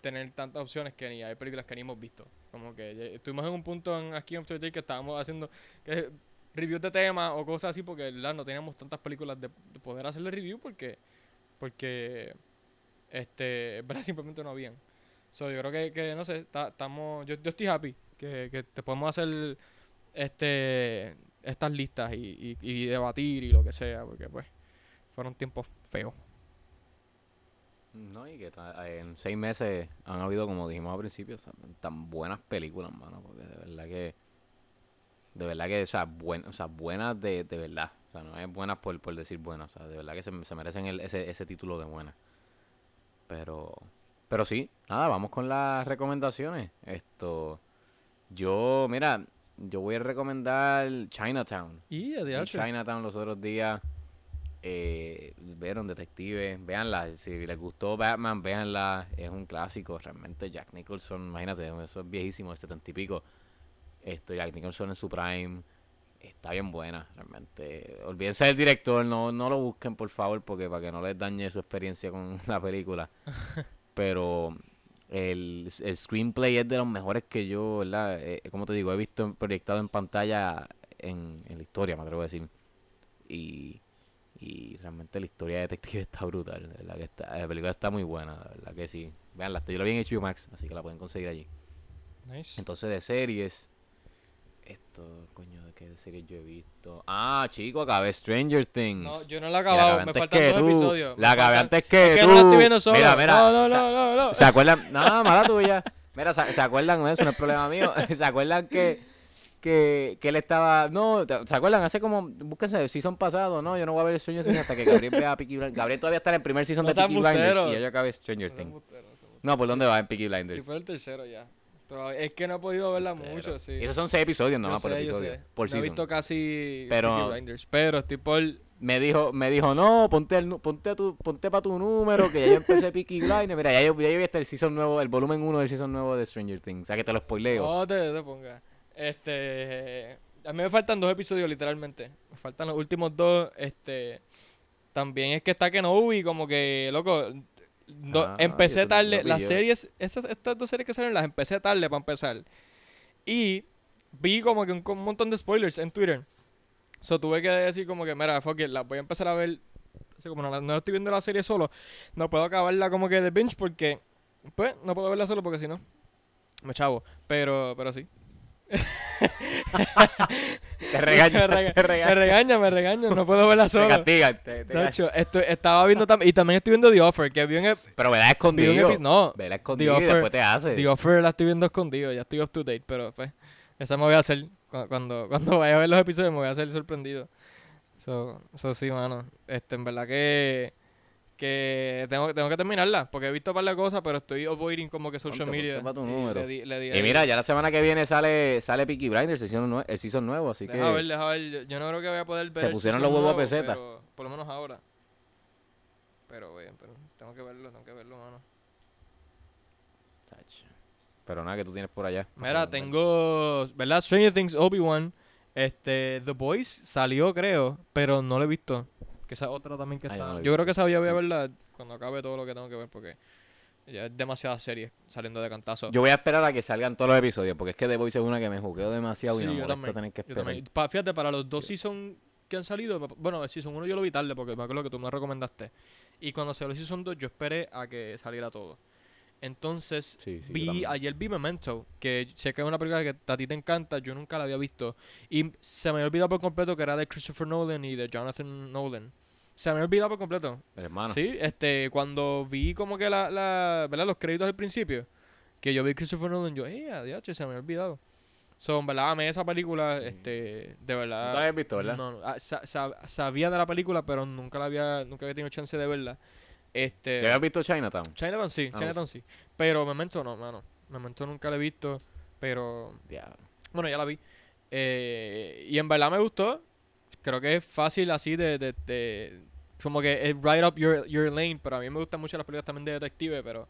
tener tantas opciones que ni hay películas que ni hemos visto. Como que estuvimos en un punto en aquí en Twitter que estábamos haciendo que, reviews de temas o cosas así porque ¿verdad? no teníamos tantas películas de, de poder hacerle review porque porque este ¿verdad? simplemente no habían. So, yo creo que, que no sé, ta- estamos yo, yo estoy happy que, que te podemos hacer este estas listas y, y, y debatir y lo que sea, porque pues fueron tiempos feos. No, y que ta- en seis meses han habido, como dijimos al principio, tan, tan buenas películas, mano, porque de verdad que, de verdad que, o sea, buen, o sea buenas de, de verdad, o sea, no es buenas por, por decir buenas, o sea, de verdad que se, se merecen el- ese, ese título de buenas. Pero, pero sí, nada, vamos con las recomendaciones. Esto, yo, mira, yo voy a recomendar Chinatown. Y a En Chinatown los otros días eh, vieron Detective, véanla, si les gustó Batman, véanla, es un clásico, realmente Jack Nicholson, imagínate, eso es viejísimo, de setenta y pico, esto, Jack Nicholson en su prime, está bien buena, realmente, olvídense del director, no, no lo busquen por favor, porque para que no les dañe su experiencia con la película, pero el, el screenplay es de los mejores que yo, ¿verdad? Eh, como te digo, he visto proyectado en pantalla en, en la historia, me atrevo a decir. Y, y realmente la historia de Detective está brutal. verdad que está, la película está muy buena, verdad que sí. Veanla, yo la vi en HBO Max, así que la pueden conseguir allí. Nice. Entonces, de series. Esto, coño, ¿de qué series yo he visto? Ah, chico, acabé Stranger Things. No, yo no la he Y la acabado, me faltan dos tú. episodios. La acabé faltan- antes que tú. no la estoy viendo solo. Mira, mira. no, no, no, no, no. ¿Se acuerdan? No, mala tuya. Mira, ¿se, se acuerdan? Eso no es problema mío. ¿Se acuerdan que, que, que él estaba... No, ¿se acuerdan? Hace como... Búsquense el season pasado, ¿no? Yo no voy a ver Stranger Things hasta que Gabriel vea Peaky Blinders. Gabriel todavía está en el primer season No de Peaky Blinders y yo acabé Stranger No Things. no ¿por dónde va en Peaky Blinders? Tipo el tercero ya. Es que no he podido verla mucho, sí. Esos son seis episodios, no Yo más por sé, yo episodio. sé. Por no he visto casi Pero- Blinders, pero estoy por... me dijo, me dijo, no, ponte el, ponte tu, ponte para tu número, que ya yo empecé Peaky Blinders. Mira, ya yo, ya yo vi hasta el season nuevo, el volumen 1 del season nuevo de Stranger Things. O sea que te lo spoileo. No te, te pongas. Este... A mí me faltan dos episodios, literalmente. Me faltan los últimos dos, este... también es que está Kenobi, como que, loco, no- Ah, empecé tarde. Las series, estas, estas dos series que salen las empecé tarde para empezar. Y vi como que un, un montón de spoilers en Twitter. So tuve que decir como que, mira, fuck it, las voy a empezar a ver. Así como no, no estoy viendo la serie solo, no puedo acabarla como que de binge porque, pues, no puedo verla solo porque si no, me chavo. Pero, pero sí. Te regaña, me, te me regaña. me regaña, no puedo verla Te solo. castigan, te, te Tacho, estoy- estaba viendo también, y también estoy viendo The Offer, que vi ep- Pero vela vi escondido. epi- no, Vela escondido y después te hace. The Offer la estoy viendo escondido, ya estoy up to date, pero pues, esa me voy a hacer, cu- cuando, cuando vaya a ver los episodios me voy a hacer sorprendido. So, so sí, mano, este, en verdad que, que tengo, tengo que terminarla, porque he visto un par de cosas, pero estoy avoiding como que social Ponte, media. ponte pa' tu y número. le di- le di Y ahí. mira, ya la semana que viene sale sale Peaky Blinders, el season, nue- el season nuevo, así que... Deja ver, deja ver, yo, yo no creo que voy a poder ver Se pusieron los huevos a nuevo, peseta. pero por lo menos ahora. Pero, güey, pero tengo que verlo, tengo que verlo, mano. Pero nada, que tú tienes por allá. Mira, tengo, ¿verdad? Stranger Things, Obi-Wan. Este, The Boys salió, creo, pero no lo he visto. Que esa otra también que Ah, está. no yo creo que esa voy a verla cuando acabe todo lo que tengo que ver, porque ya es demasiadas series saliendo de cantazo. Yo voy a esperar a que salgan todos los episodios, porque es que The Voice es una que me jugueo demasiado y no me yo también, tener que Yo esperar. también. Pa- fíjate, para los dos seasons que han salido, bueno, el season 1 yo lo vi tarde porque me acuerdo que tú me recomendaste. Y cuando salió el season 2 yo esperé a que saliera todo. Entonces, Sí, sí, yo vi, ayer vi Memento, que sé que es una película que a ti te encanta, yo nunca la había visto. Y se me había olvidado por completo que era de Christopher Nolan y de Jonathan Nolan. Se me olvidado por completo. Pero, hermano, Sí, este, cuando vi como que la, la ¿verdad? los créditos al principio, que yo vi Christopher Nolan, yo, eh, adiós, se me había olvidado. So, en verdad, amé esa película, este, de ¿tú verdad. la habías visto, verdad? No, no, ah, sa- sa- sabía de la película, pero nunca la había, nunca había tenido chance de verla. Este, ¿Ya habías visto Chinatown? Chinatown sí, Ah, Chinatown sí. Pero Memento no, mano. Memento nunca la he visto, pero Diablo. bueno, ya la vi. Eh, y en verdad me gustó. Creo que es fácil así de, de, de- como que es right up your, your lane, pero a mí me gustan mucho las películas también de detective, pero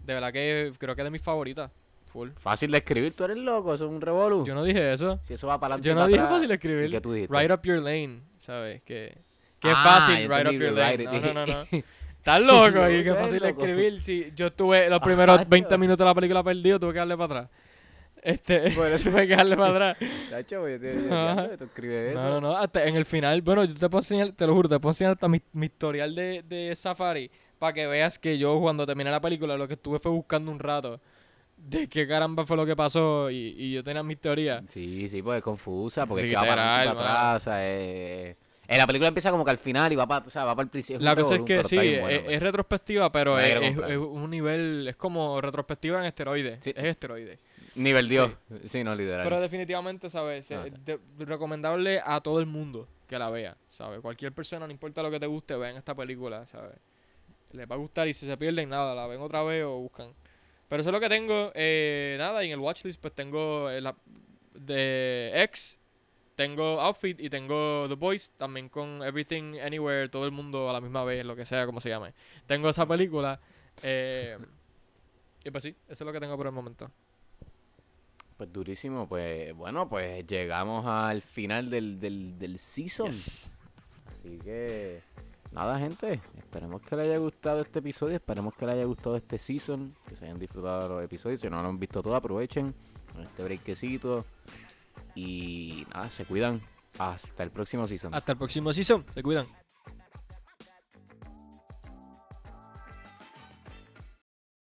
de verdad que creo que es de mis favoritas. Full. Fácil de escribir, tú eres loco, eso es un revolú. Yo no dije eso. Si eso va para adelante Yo no dije atrás, fácil de ¿y escribir. ¿Qué tú dijiste? Right up your lane, ¿sabes? Que, que es Ah, fácil, yo right up your lane. it, No, no, no, no. Estás loco No, y que tú fácil loco. escribir. Sí, yo estuve los primeros Ajá, 20 yo. minutos de la película perdido, tuve que darle para atrás. Este, Por eso- tuve que darle para atrás. Chacho, pues, yo te tú escribes eso. No, no, no. Hasta en el final, bueno, yo te puedo enseñar, te lo juro, te puedo enseñar hasta mi, mi historial de, de Safari para que veas que yo cuando terminé la película lo que estuve fue buscando un rato de qué caramba fue lo que pasó y, y yo tenía mis teorías. Sí, sí, pues es confusa, porque es que va para atrás, o sea, eh, eh, la película empieza como que al final y va para, o sea, va para el principio. La cosa es que sí, bien es, pues. retrospectiva, pero es, un nivel, es como retrospectiva en esteroides. Sí. Es esteroide. Nivel Dios. Sí, no, literal. Pero definitivamente, ¿sabes? De- recomendable a todo el mundo que la vea, ¿sabes? Cualquier persona, no importa lo que te guste, vean esta película, ¿sabes? Les va a gustar y si se pierden, nada, la ven otra vez o buscan. Pero eso es lo que tengo. eh, nada, y en el watchlist pues tengo eh, la, de X, tengo Outfit y tengo The Boys, también con Everything, Anywhere, todo el mundo a la misma vez, lo que sea, como se llame. Tengo esa película. eh, y pues sí, eso es lo que tengo por el momento. Pues durísimo, pues bueno, pues llegamos al final del, del, del season. Yes. Así que, nada, gente. Esperemos que les haya gustado este episodio. Esperemos que les haya gustado este season. Que se hayan disfrutado de los episodios. Si no lo han visto todo, aprovechen con este breakcito. Y nada, se cuidan. Hasta el próximo season. Hasta el próximo season. Se cuidan.